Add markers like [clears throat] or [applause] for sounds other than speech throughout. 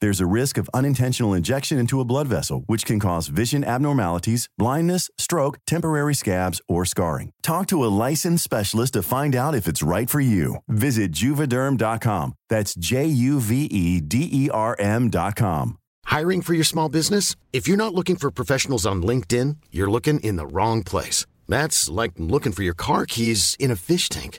There's a risk of unintentional injection into a blood vessel, which can cause vision abnormalities, blindness, stroke, temporary scabs, or scarring. Talk to a licensed specialist to find out if it's right for you. Visit juvederm.com. That's J U V E D E R M.com. Hiring for your small business? If you're not looking for professionals on LinkedIn, you're looking in the wrong place. That's like looking for your car keys in a fish tank.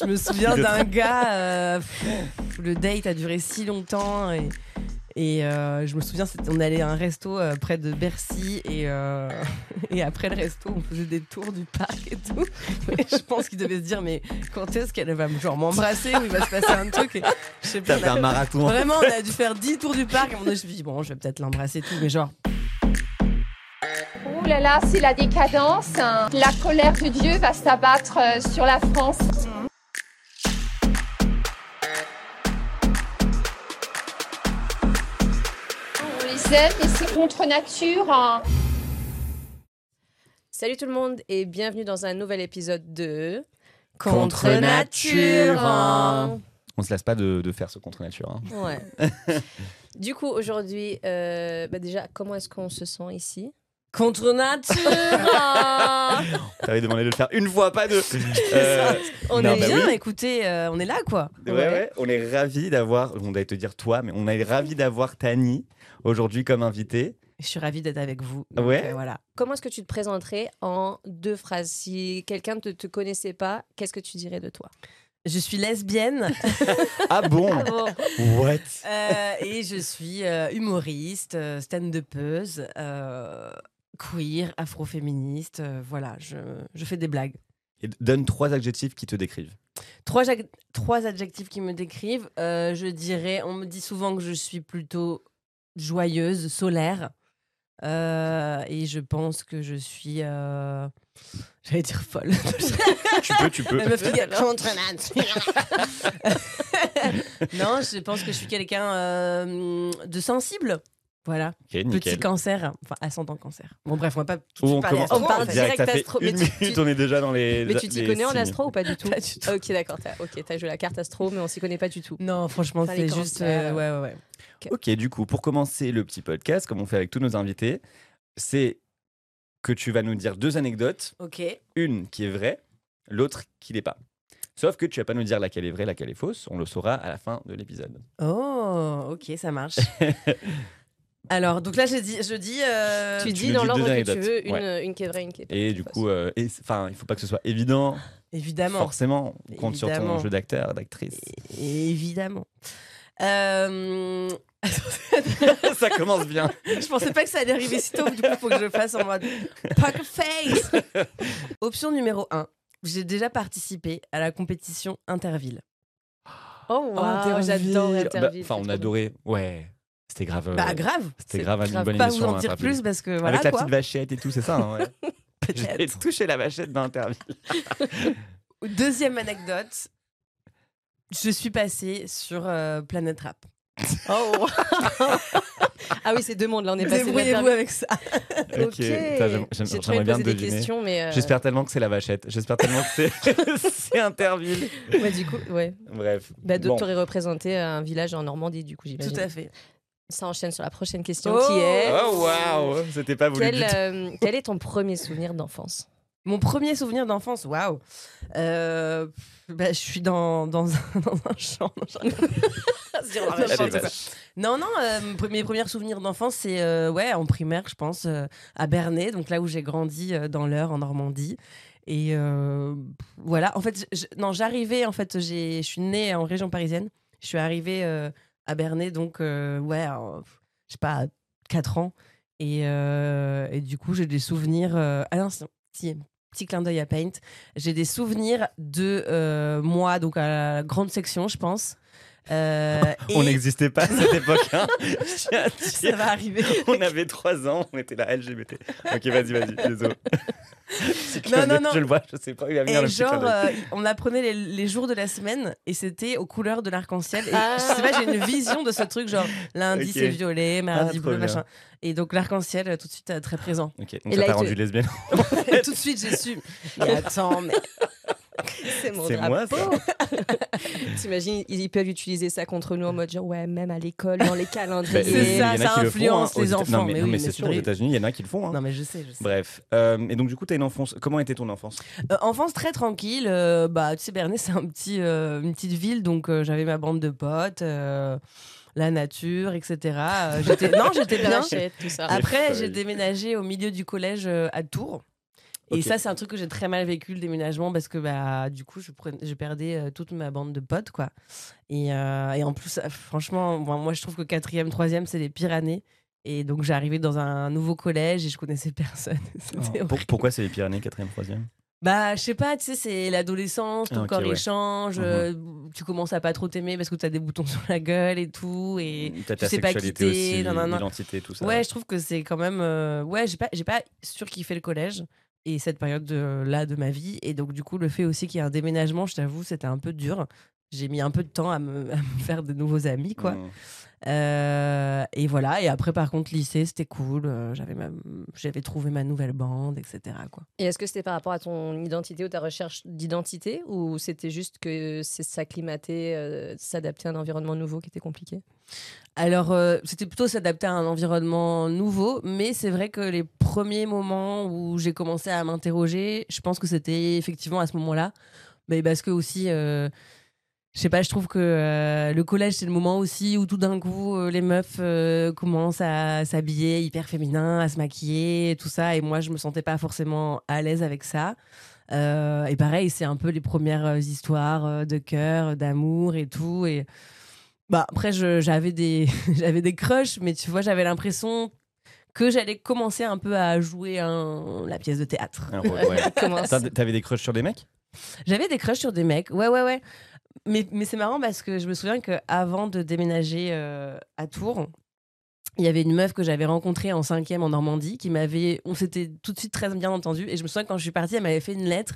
Je me souviens d'un [laughs] gars, euh, pff, le date a duré si longtemps et, et euh, je me souviens, on allait à un resto euh, près de Bercy et, euh, [laughs] et après le resto, on faisait des tours du parc et tout. Et je pense qu'il devait se dire, mais quand est-ce qu'elle va me- genre m'embrasser ou il va se passer un truc et, je sais pas, T'as fait on a- un marathon. Vraiment, on a dû faire 10 tours du parc. Et à un moment donné, je me suis dit, bon, je vais peut-être l'embrasser et tout, mais genre, Ouh là là, c'est la décadence. hein. La colère de Dieu va s'abattre euh, sur la France. On les aime, mais c'est contre nature. hein. Salut tout le monde et bienvenue dans un nouvel épisode de contre nature. hein. On se lasse pas de, de faire ce contre nature. hein. Ouais. [laughs] du coup, aujourd'hui, euh, bah déjà, comment est-ce qu'on se sent ici? Contre nature [laughs] T'avais demandé de le faire une fois, pas deux. Euh, On non, est bah bien, oui. écoutez, euh, on est là quoi. Ouais, ouais, on est ravis d'avoir, on allait te dire toi, mais on est ravis d'avoir Tani aujourd'hui comme invitée. Je suis ravie d'être avec vous. Donc, Ouais. euh, voilà. Comment est-ce que tu te présenterais en deux phrases? Si quelqu'un ne te, te connaissait pas, qu'est-ce que tu dirais de toi? Je suis lesbienne [laughs] Ah bon? Ah bon What? Euh, et je suis euh, humoriste, stand-upeuse, euh, queer, afroféministe. euh, voilà, je, je fais des blagues. Et Donne trois adjectifs qui te décrivent. Trois, trois adjectifs qui me décrivent. euh, je dirais, on me dit souvent que je suis plutôt joyeuse, solaire. euh, et je pense que je suis. euh, J'allais dire folle. [laughs] tu peux, tu peux. La meuf qui [laughs] contre [laughs] non, je pense que je suis quelqu'un euh, de sensible. Voilà. Petit nickel. cancer, enfin ascendant cancer. Bon bref, on va pas tout de Où suite on parler On parle direct fait astro, une mais tu- minute, tu- on est déjà dans les. Mais tu t'y connais en astro ou pas du [laughs] tout Pas du tout. Ok, d'accord. t'as- Ok, t'as joué la carte astro, mais on s'y connaît pas du tout. Non, franchement, c'est juste. euh, ouais, ouais, ouais. Ok, du coup, pour commencer le petit podcast, comme on fait avec tous nos invités, c'est que tu vas nous dire deux anecdotes, Ok. une qui est vraie, l'autre qui l'est pas. Sauf que tu vas pas nous dire laquelle est vraie, laquelle est fausse. On le saura à la fin de l'épisode. Oh, ok, ça marche. [laughs] Alors, donc là, je dis. Je dis euh, tu tu dis dans l'ordre que tu veux, une, Ouais. une qui est vraie, une qui est pas. Et du coup, euh, et- enfin, il faut pas que ce soit évident. Évidemment. Forcément, on compte sur Évidemment. ton jeu d'acteur, d'actrice. Évidemment. Euh, [laughs] Ça commence bien. Je pensais pas que ça allait arriver si tôt, du coup, faut que je le fasse en mode poker face. Option numéro 1. J'ai déjà participé à la compétition Interville. Oh, wow, Interville. j'adore Bah, Interville. Enfin, on adorait. Ouais, c'était grave. euh, Bah, grave. C'était c'est grave une grave. bonne Pas émission. vous en dire plus parce que voilà Avec la petite vachette et tout, c'est ça. hein, ouais. [laughs] [laughs] J'ai touché la vachette d'Interville. [laughs] Deuxième anecdote. Je suis passée sur euh, Planète Rap. Oh, ah oui, c'est deux mondes là, on est passé Débrouillez-vous avec ça. Ok, J'aimerais bien des deviner. questions, mais. euh, J'espère tellement que c'est la vachette. J'espère tellement que c'est c'est Interville. Ouais, du coup, ouais. Bref. Bah, Bon. représenté un village en Normandie, du coup, j'imagine. Tout à fait. Ça enchaîne sur la prochaine question Oh. qui est. Oh waouh, c'était pas voulu Quel, du tout. euh, quel est ton premier souvenir d'enfance? Mon premier souvenir d'enfance, waouh. Euh, bah, je suis dans, dans, un, [laughs] dans un champ. Non, Allez. [laughs] Non, non, euh, mes pre- mes premiers souvenirs d'enfance, c'est euh, ouais, en primaire, je pense, euh, à Bernay, donc là où j'ai grandi euh, dans l'Eure, en Normandie. Et euh, voilà, en fait, je- non, j'arrivais, en fait, j'ai- je suis née en région parisienne. Je suis arrivée euh, à Bernay, donc, euh, ouais, je sais pas, à 4 ans. Et, euh, et du coup, j'ai des souvenirs. euh, ah non, si, petit clin d'œil à Paint. J'ai des souvenirs de moi, donc à la grande section, je pense. Euh, [laughs] On et- n'existait pas à cette [laughs] époque. Hein. Ça va arriver. [laughs] On avait 3 ans, on était là LGBT. Ok, vas-y, vas-y, désolé. Non, non, non. Je le vois, je sais pas où il va venir Et le genre, euh, on apprenait les, les jours de la semaine et c'était aux couleurs de l'arc-en-ciel. Et Ah. je sais pas, j'ai une vision de ce truc, genre lundi c'est violet, mardi Ah, bleu, bien. machin. Et donc l'arc-en-ciel, euh, tout de suite, très présent. Ok, donc Et ça t'a rendu lesbienne. Tout de suite, j'ai su. Mais attends, mais [laughs] C'est mon C'est moi, ça. [laughs] T'imagines, ils peuvent utiliser ça contre nous en mode genre, ouais, même à l'école, dans les Bah, calendriers. C'est euh, il y en ça, a ça qui le font, influence hein, les enfants, Non, mais, mais non, oui, mais mais c'est c'est sûr, aux. États-Unis, il y en a qui le font. hein. non, mais je sais, je sais. Bref. Euh, et donc, du coup, t'as une enfance. Comment était ton enfance? Euh, enfance très tranquille. euh, bah, tu sais, Bernay, c'est un petit, euh, une petite ville, donc euh, j'avais ma bande de potes, euh, la nature, etc. Euh, j'étais, [laughs] non, j'étais bien. vachette, tout ça. Après, j'ai déménagé au milieu du collège euh, à Tours. Et ça, c'est un truc que j'ai très mal vécu, le déménagement, parce que bah, du coup, je, prenais, je perdais euh, toute ma bande de potes. quoi. Et, euh, et en plus, euh, franchement, bon, moi, je trouve que quatrième, troisième, c'est les pires années. Et donc, arrivé dans un nouveau collège et je connaissais [laughs] personne. Pour- horrible. Pourquoi c'est les Pyrénées, 4ème, 3ème Bah, je sais pas, tu sais, c'est l'adolescence, ton Ah, corps ouais. il change, Mhm. euh, tu commences à pas trop t'aimer parce que t'as des boutons [laughs] sur la gueule et tout. Et ta tu sais pas quitter, aussi, non, non, non. tout ça. Ouais, je trouve que c'est quand même. euh, Ouais, j'ai pas, j'ai pas surkiffé le collège et cette période de, là de ma vie. Et donc, du coup, le fait aussi qu'il y ait un déménagement, je t'avoue, c'était un peu dur. J'ai mis un peu de temps à me, à me faire de nouveaux amis, quoi. Mmh. Euh, et voilà. Et après, par contre, lycée, c'était cool. euh, J'avais, ma... j'avais trouvé ma nouvelle bande, etc. Quoi. Et est-ce que c'était par rapport à ton identité ou ta recherche d'identité ou c'était juste que c'est s'acclimater, euh, s'adapter à un environnement nouveau qui était compliqué? Alors, euh, c'était plutôt s'adapter à un environnement nouveau, mais c'est vrai que les premiers moments où j'ai commencé à m'interroger, je pense que c'était effectivement à ce moment-là. Mais parce que aussi, euh, je sais pas, je trouve que euh, le collège, c'est le moment aussi où tout d'un coup, euh, les meufs commencent à s'habiller hyper féminin, à se maquiller, et tout ça. Et moi, je me sentais pas forcément à l'aise avec ça. Et pareil, c'est un peu les premières histoires de cœur, d'amour et tout. Bah, après, je- j'avais des, [laughs] j'avais des crushs, mais tu vois, j'avais l'impression que j'allais commencer un peu à jouer un- la pièce de théâtre. Ouais. [laughs] T'as- T'avais des crushs sur des mecs? J'avais des crushs sur des mecs, ouais, ouais, ouais. Mais, mais c'est marrant parce que je me souviens qu'avant de déménager euh, à Tours, il y avait une meuf que j'avais rencontrée en cinquième en Normandie qui m'avait. On s'était tout de suite très bien entendu. Et je me souviens que quand je suis partie, elle m'avait fait une lettre.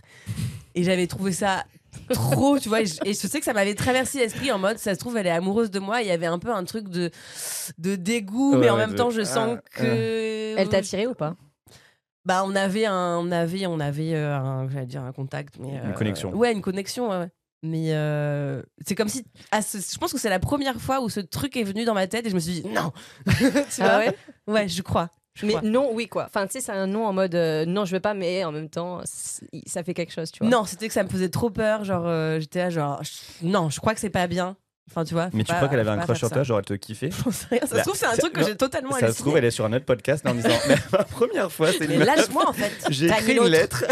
Et j'avais trouvé ça trop, tu vois. Et je, et je sais que ça m'avait traversé l'esprit en mode, ça se trouve, elle est amoureuse de moi. Il y avait un peu un truc de, de dégoût, Ouais, mais en même de- temps, je sens Ah, que. Elle t'a tiré ou pas? Bah, on avait un, on avait, on avait, euh, un, j'allais dire un contact, mais Une euh, connexion. Ouais, une connexion. ouais, ouais. Mais euh, c'est comme si, je pense que c'est la première fois où ce truc est venu dans ma tête et je me suis dit non. [laughs] tu Ah vois ouais? Ouais, je crois. je Mais crois. non, oui quoi. Enfin, tu sais, c'est un non en mode euh, non, je veux pas, mais en même temps, ça fait quelque chose, tu vois. Non, c'était que ça me faisait trop peur. Genre, euh, j'étais là, genre, je- non, je crois que c'est pas bien. Enfin, tu vois. Mais tu pas- crois qu'elle avait un crush sur toi, genre elle te kiffait J'en sais rien. Ça Là, se trouve, c'est un truc que j'ai totalement Ça se trouve, elle est sur un autre podcast là, en disant [laughs] Mais la première fois, c'est Mais une meuf. lâche-moi en fait. [laughs] J'ai écrit une lettre.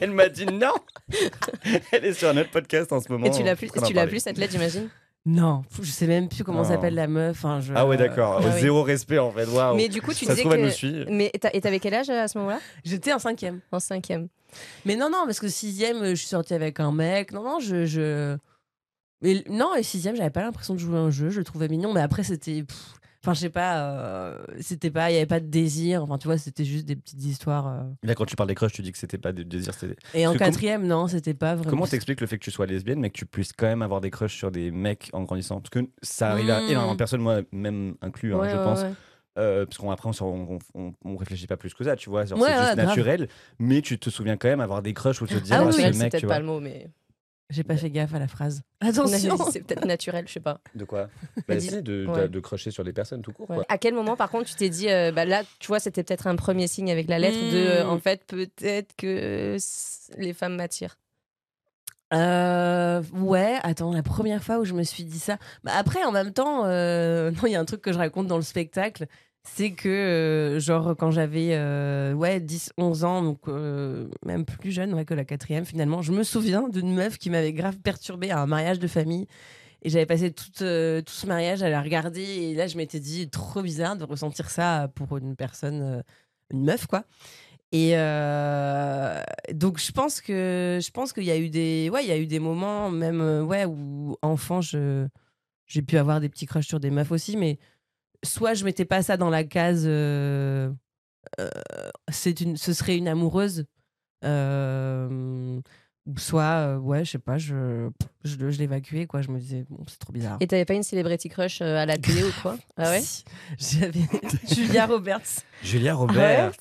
elle m'a dit non. [laughs] Elle est sur un autre podcast en ce moment. Et tu l'as plus, tu l'as plus cette lettre, j'imagine? Non, je sais même plus comment s'appelle la meuf. Je- Ah ouais, d'accord. Ah oui. Zéro respect en fait. Waouh. Mais du coup, tu Ça disais trouve, elle que. suit. Mais et t'avais quel âge à ce moment-là? J'étais en cinquième. En cinquième. Mais non, non, parce que sixième, euh, je suis sortie avec un mec. Non, non, je. je... Mais non, et sixième, j'avais pas l'impression de jouer à un jeu. Je le trouvais mignon, mais après, c'était. Enfin, je sais pas. euh, C'était pas. Il y avait pas de désir. Enfin, tu vois, c'était juste des petites histoires. euh. Là, quand tu parles des crushs, tu dis que c'était pas des désirs. c'était- Et en que com- quatrième, non, c'était pas vraiment. Comment t'expliques le fait que tu sois lesbienne, mais que tu puisses quand même avoir des crushs sur des mecs en grandissant? Parce que ça arrive à énormément de personnes, moi même inclus, hein, Ouais, je ouais, pense. ouais. Euh, parce qu'après, on, on, on, on réfléchit pas plus que ça, tu vois. C'est juste grave. naturel, mais tu te souviens quand même avoir des crushs ou te dire, Ah ah, oui, c'est mec, peut-être tu pas le mot, mais. J'ai pas fait gaffe à la phrase. [laughs] Attention [laughs] C'est peut-être naturel, je sais pas. De quoi [laughs] bah, si, de, de- ouais. de crusher sur des personnes tout court. Ouais. Quoi. À quel moment, par contre, tu t'es dit, euh, bah là, tu vois, c'était peut-être un premier signe avec la lettre de, euh, Mm. en fait, peut-être que euh, les femmes m'attirent. Euh, ouais, attends, la première fois où je me suis dit ça. Bah après, en même temps, euh, non, il y a un truc que je raconte dans le spectacle. C'est que, euh, genre, quand j'avais euh, ouais, 10, 11 ans, donc euh, même plus jeune ouais, que la quatrième, finalement, je me souviens d'une meuf qui m'avait grave perturbée à un mariage de famille. Et j'avais passé tout, tout ce mariage à la regarder. Et là, je m'étais dit, trop bizarre de ressentir ça pour une personne, une meuf, quoi. Et donc je pense que je pense qu'il y a eu des ouais il y a eu des moments même ouais où enfant je j'ai pu avoir des petits crushs sur des meufs aussi mais soit je mettais pas ça dans la case euh, euh, c'est une ce serait une amoureuse euh, ou soit euh, ouais je sais pas je je, je l'évacuais quoi je me disais bon c'est trop bizarre Et t'avais pas une celebrity crush à la télé ou quoi? [laughs] Ah ouais? Si. j'avais [laughs] Julia Roberts Julia Robert.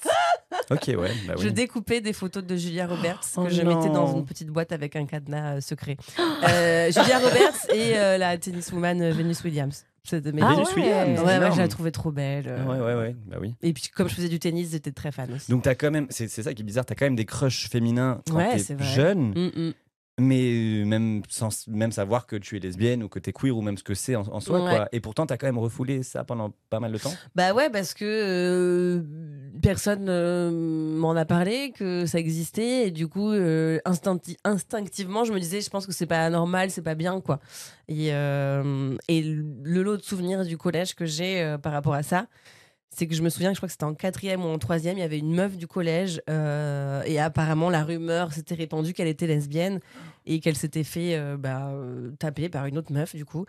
ok, ouais. Bah oui. Je découpais des photos de Julia Roberts Oh que je non. mettais dans une petite boîte avec un cadenas secret. Euh, Julia Roberts et euh, la tenniswoman Venus Williams. C'est de mes Ah Venus ouais. Williams. Ouais, je la trouvais trop belle. euh. Ouais, ouais, ouais. Bah oui. Et puis comme je faisais du tennis, j'étais très fan aussi. Donc t'as quand même, c'est c'est ça qui est bizarre, t'as quand même des crushs féminins quand Ouais, t'es jeune, Mm, mm. Mais euh, même sans même savoir que tu es lesbienne ou que t'es queer ou même ce que c'est en, en soi Ouais. quoi. Et pourtant t'as quand même refoulé ça pendant pas mal de temps. Bah ouais, parce que euh, personne euh, m'en a parlé, que ça existait, et du coup, euh, instincti- instinctivement, je me disais, je pense que c'est pas normal, c'est pas bien, quoi. Et, et le lot de souvenirs du collège que j'ai par rapport à ça, c'est que je me souviens que je crois que c'était en quatrième ou en troisième, il y avait une meuf du collège, euh, et apparemment la rumeur s'était répandue qu'elle était lesbienne et qu'elle s'était fait euh, bah, euh, taper par une autre meuf, du coup.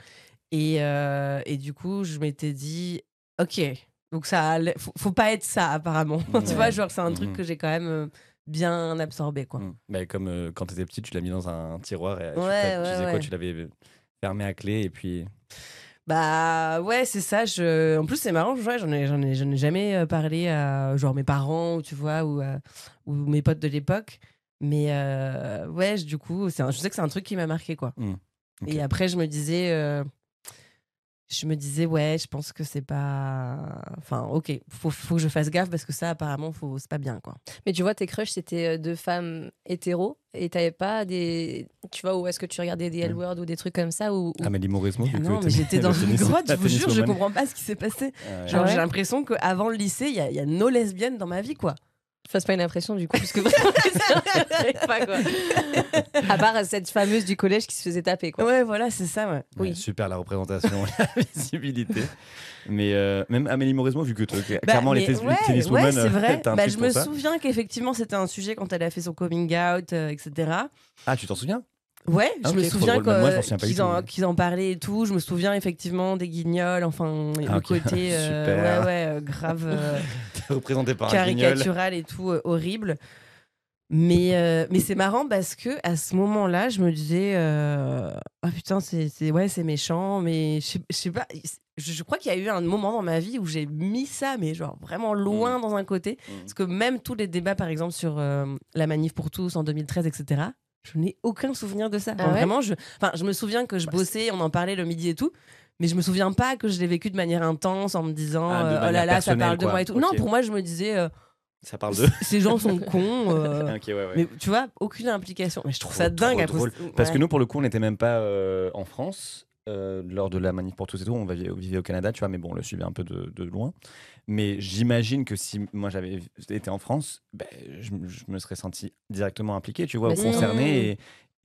Et, euh, et du coup, je m'étais dit, ok, donc ça, faut, faut pas être ça apparemment. Ouais. [laughs] tu vois, genre c'est un truc Mhm. que j'ai quand même bien absorbé, quoi. Mm. Bah, comme quand t'étais petite, tu l'as mis dans un tiroir et tu, Ouais, tu quoi? Tu l'avais fermé à clé et puis. Bah ouais, c'est ça. Je... En plus, c'est marrant, ouais, j'en ai, j'en ai, j'en ai jamais euh, parlé à genre mes parents, ou tu vois, ou, à- ou mes potes de l'époque. Mais euh, ouais, je- du coup, c'est un- je sais que c'est un truc qui m'a marqué, quoi. Mm. Ok. Et après, je me disais, euh, je me disais, ouais, je pense que c'est pas. Enfin, ok, faut, faut que je fasse gaffe parce que ça, apparemment, faut... c'est pas bien, quoi. Mais tu vois, tes crushs, c'était euh, deux femmes hétéros et t'avais pas des. Tu vois, où est-ce que tu regardais des L-Word ou des trucs comme ça ou, ou- Amélie Mauresmo. vu que non, mais j'étais dans [laughs] une grotte, je vous jure, je comprends pas ce qui s'est passé. Ouais. Genre, Ah ouais j'ai l'impression qu'avant le lycée, il y, a- il y a nos lesbiennes dans ma vie, quoi. Fasse pas une impression du coup, parce que vraiment, [laughs] pas quoi. À part cette fameuse du collège qui se faisait taper, quoi. Ouais, voilà, c'est ça, ouais. Super la représentation, [laughs] la visibilité. Mais euh, même Amélie Mauresmo, vu que toi, Bah, clairement les ouais, c'est vrai. [laughs] un Bah, je me ça. souviens qu'effectivement, c'était un sujet quand elle a fait son coming out, euh, etc. Ah, tu t'en souviens? Ouais, Ah, je me ok, trop souviens qu'ils en, qu'ils en parlaient et tout. Je me souviens effectivement des guignols, enfin, Ah, le côté euh, Super. ouais, ouais, grave euh, [laughs] représenté par un caricatural et tout, euh, horrible. Mais, euh, mais c'est marrant parce que à ce moment-là, je me disais, euh, ah putain, c'est c'est- ouais, c'est méchant, mais je sais- je sais pas. Je, je crois qu'il y a eu un moment dans ma vie où j'ai mis ça, mais genre vraiment loin dans un côté. Mm. Parce que même tous les débats, par exemple, sur euh, la manif pour tous en 2013, etc., je n'ai aucun souvenir de ça. Enfin, Ah ouais? vraiment, je, enfin, je me souviens que je bossais, on en parlait le midi et tout. Mais je me souviens pas que je l'ai vécu de manière intense en me disant Ah, euh, oh là là ça parle de quoi. moi et tout. Non, pour moi je me disais euh, Ça parle de. [laughs] ces gens sont cons. [laughs] euh, ouais, ouais. mais tu vois, aucune implication. Mais je trouve Trop, ça dingue. à poster- Parce que nous, pour le coup, on n'était même pas euh, en France lors de la manif pour tous et tout. On vivait, au Canada, tu vois, mais bon, on le suivait un peu de, de loin. Mais j'imagine que si moi j'avais été en France, ben, je, je me serais senti directement impliqué, tu vois, Mais c'est- concerné. Et,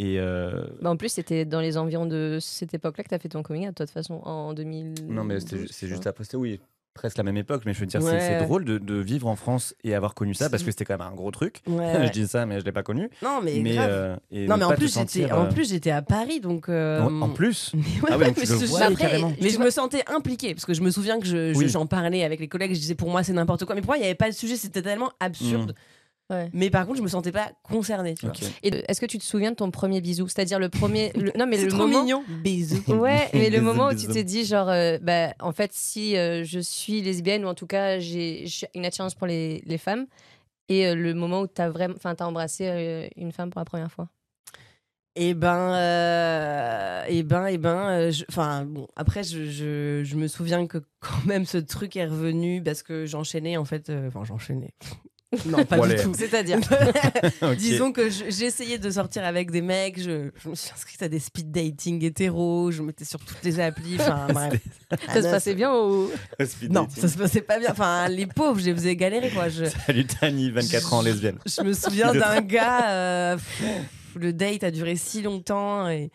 Et euh, Bah, en plus, c'était dans les environs de cette époque-là que tu as fait ton coming out, de toute façon, en 2000. non, mais c'est juste après, c'était oui, presque la même époque. Mais je veux dire, c'est- Ouais. c'est drôle de, de vivre en France et avoir connu ça parce que c'était quand même un gros truc. [laughs] Ouais, je dis ça, mais je l'ai pas connu. Non, mais, mais grave. euh, et non, ne mais en plus, j'étais, sentir, en euh, plus, j'étais à Paris, donc. euh, en, en plus. Mais [laughs] ouais, Ah mais je- vois je- après, carrément. Mais Tu je me sentais impliquée parce que je me souviens que je, je- Oui. j'en parlais avec les collègues, je disais pour moi c'est n'importe quoi. Mais pour moi, il n'y avait pas de sujet, c'était tellement absurde. Ouais. Mais par contre, je me sentais pas concernée, tu vois. Ok. Et est-ce que tu te souviens de ton premier bisou? C'est-à-dire le premier. le- Non, mais [laughs] C'est le trop moment. mignon. Bisous. [laughs] Ouais, mais le Bisous, moment où tu t'es dit, genre, euh, bah, en fait, si euh, je suis lesbienne, ou en tout cas, j'ai une attirance pour les, les femmes, et euh, le moment où tu as vraiment. Enfin, t'as embrassé euh, une femme pour la première fois. Et ben, euh, et ben, et ben, euh, je- enfin bon. Après, je, je, je me souviens que quand même ce truc est revenu parce que j'enchaînais en fait. euh, Enfin, j'enchaînais. Non, pas du tout. C'est-à-dire. [laughs] [laughs] Disons que je- j'ai essayé de sortir avec des mecs, je, je me suis inscrite à des speed dating hétéros, je mettais sur toutes les applis, enfin [laughs] bref. Ça se passait bien ou. Speed Non, dating. ça se passait pas bien. Enfin, les pauvres, je les faisais galérer quoi. Je, Salut Tani, 24 ans, lesbienne. je me souviens d'un gars, euh, pff, le date a duré si longtemps et,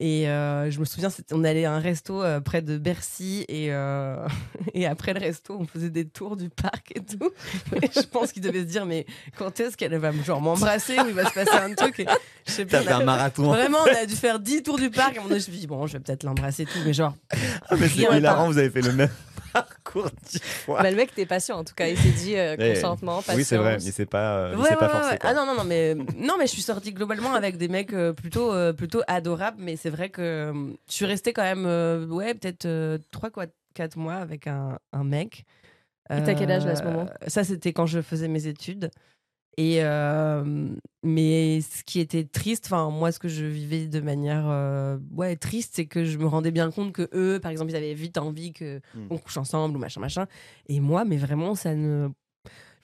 et euh, je me souviens, on allait à un resto euh, près de Bercy et, euh, [laughs] et après le resto, on faisait des tours du parc et tout. [laughs] Et je pense qu'il devait se dire, mais quand est-ce qu'elle va genre m'embrasser ou il va se passer un truc et, Je sais T'as pas. fait on un marathon. Vraiment, on a dû faire 10 tours du parc. Moment donné, je me suis dit, bon, je vais peut-être l'embrasser et tout, mais genre, Ah, mais c'est hilarant, vous avez fait le même parcours dix fois. Bah, le mec était patient en tout cas. Il s'est dit euh, consentement, patience. Oui, c'est vrai, mais c'est pas, euh, il Ouais, s'est ouais, pas forcé. ouais. Ah non, non, non, mais, non, mais je suis sortie globalement avec des mecs euh, plutôt, euh, plutôt adorables, mais c'est vrai que euh, je suis restée quand même, euh, ouais, peut-être 3 4 mois avec un, un mec. Et t'as quel âge, là, à ce moment? Ça, c'était quand je faisais mes études. Et euh, mais ce qui était triste, enfin moi ce que je vivais de manière euh, ouais triste, c'est que je me rendais bien compte que eux, par exemple, ils avaient vite envie que Hmm. on couche ensemble ou machin machin. Et moi, mais vraiment, ça ne.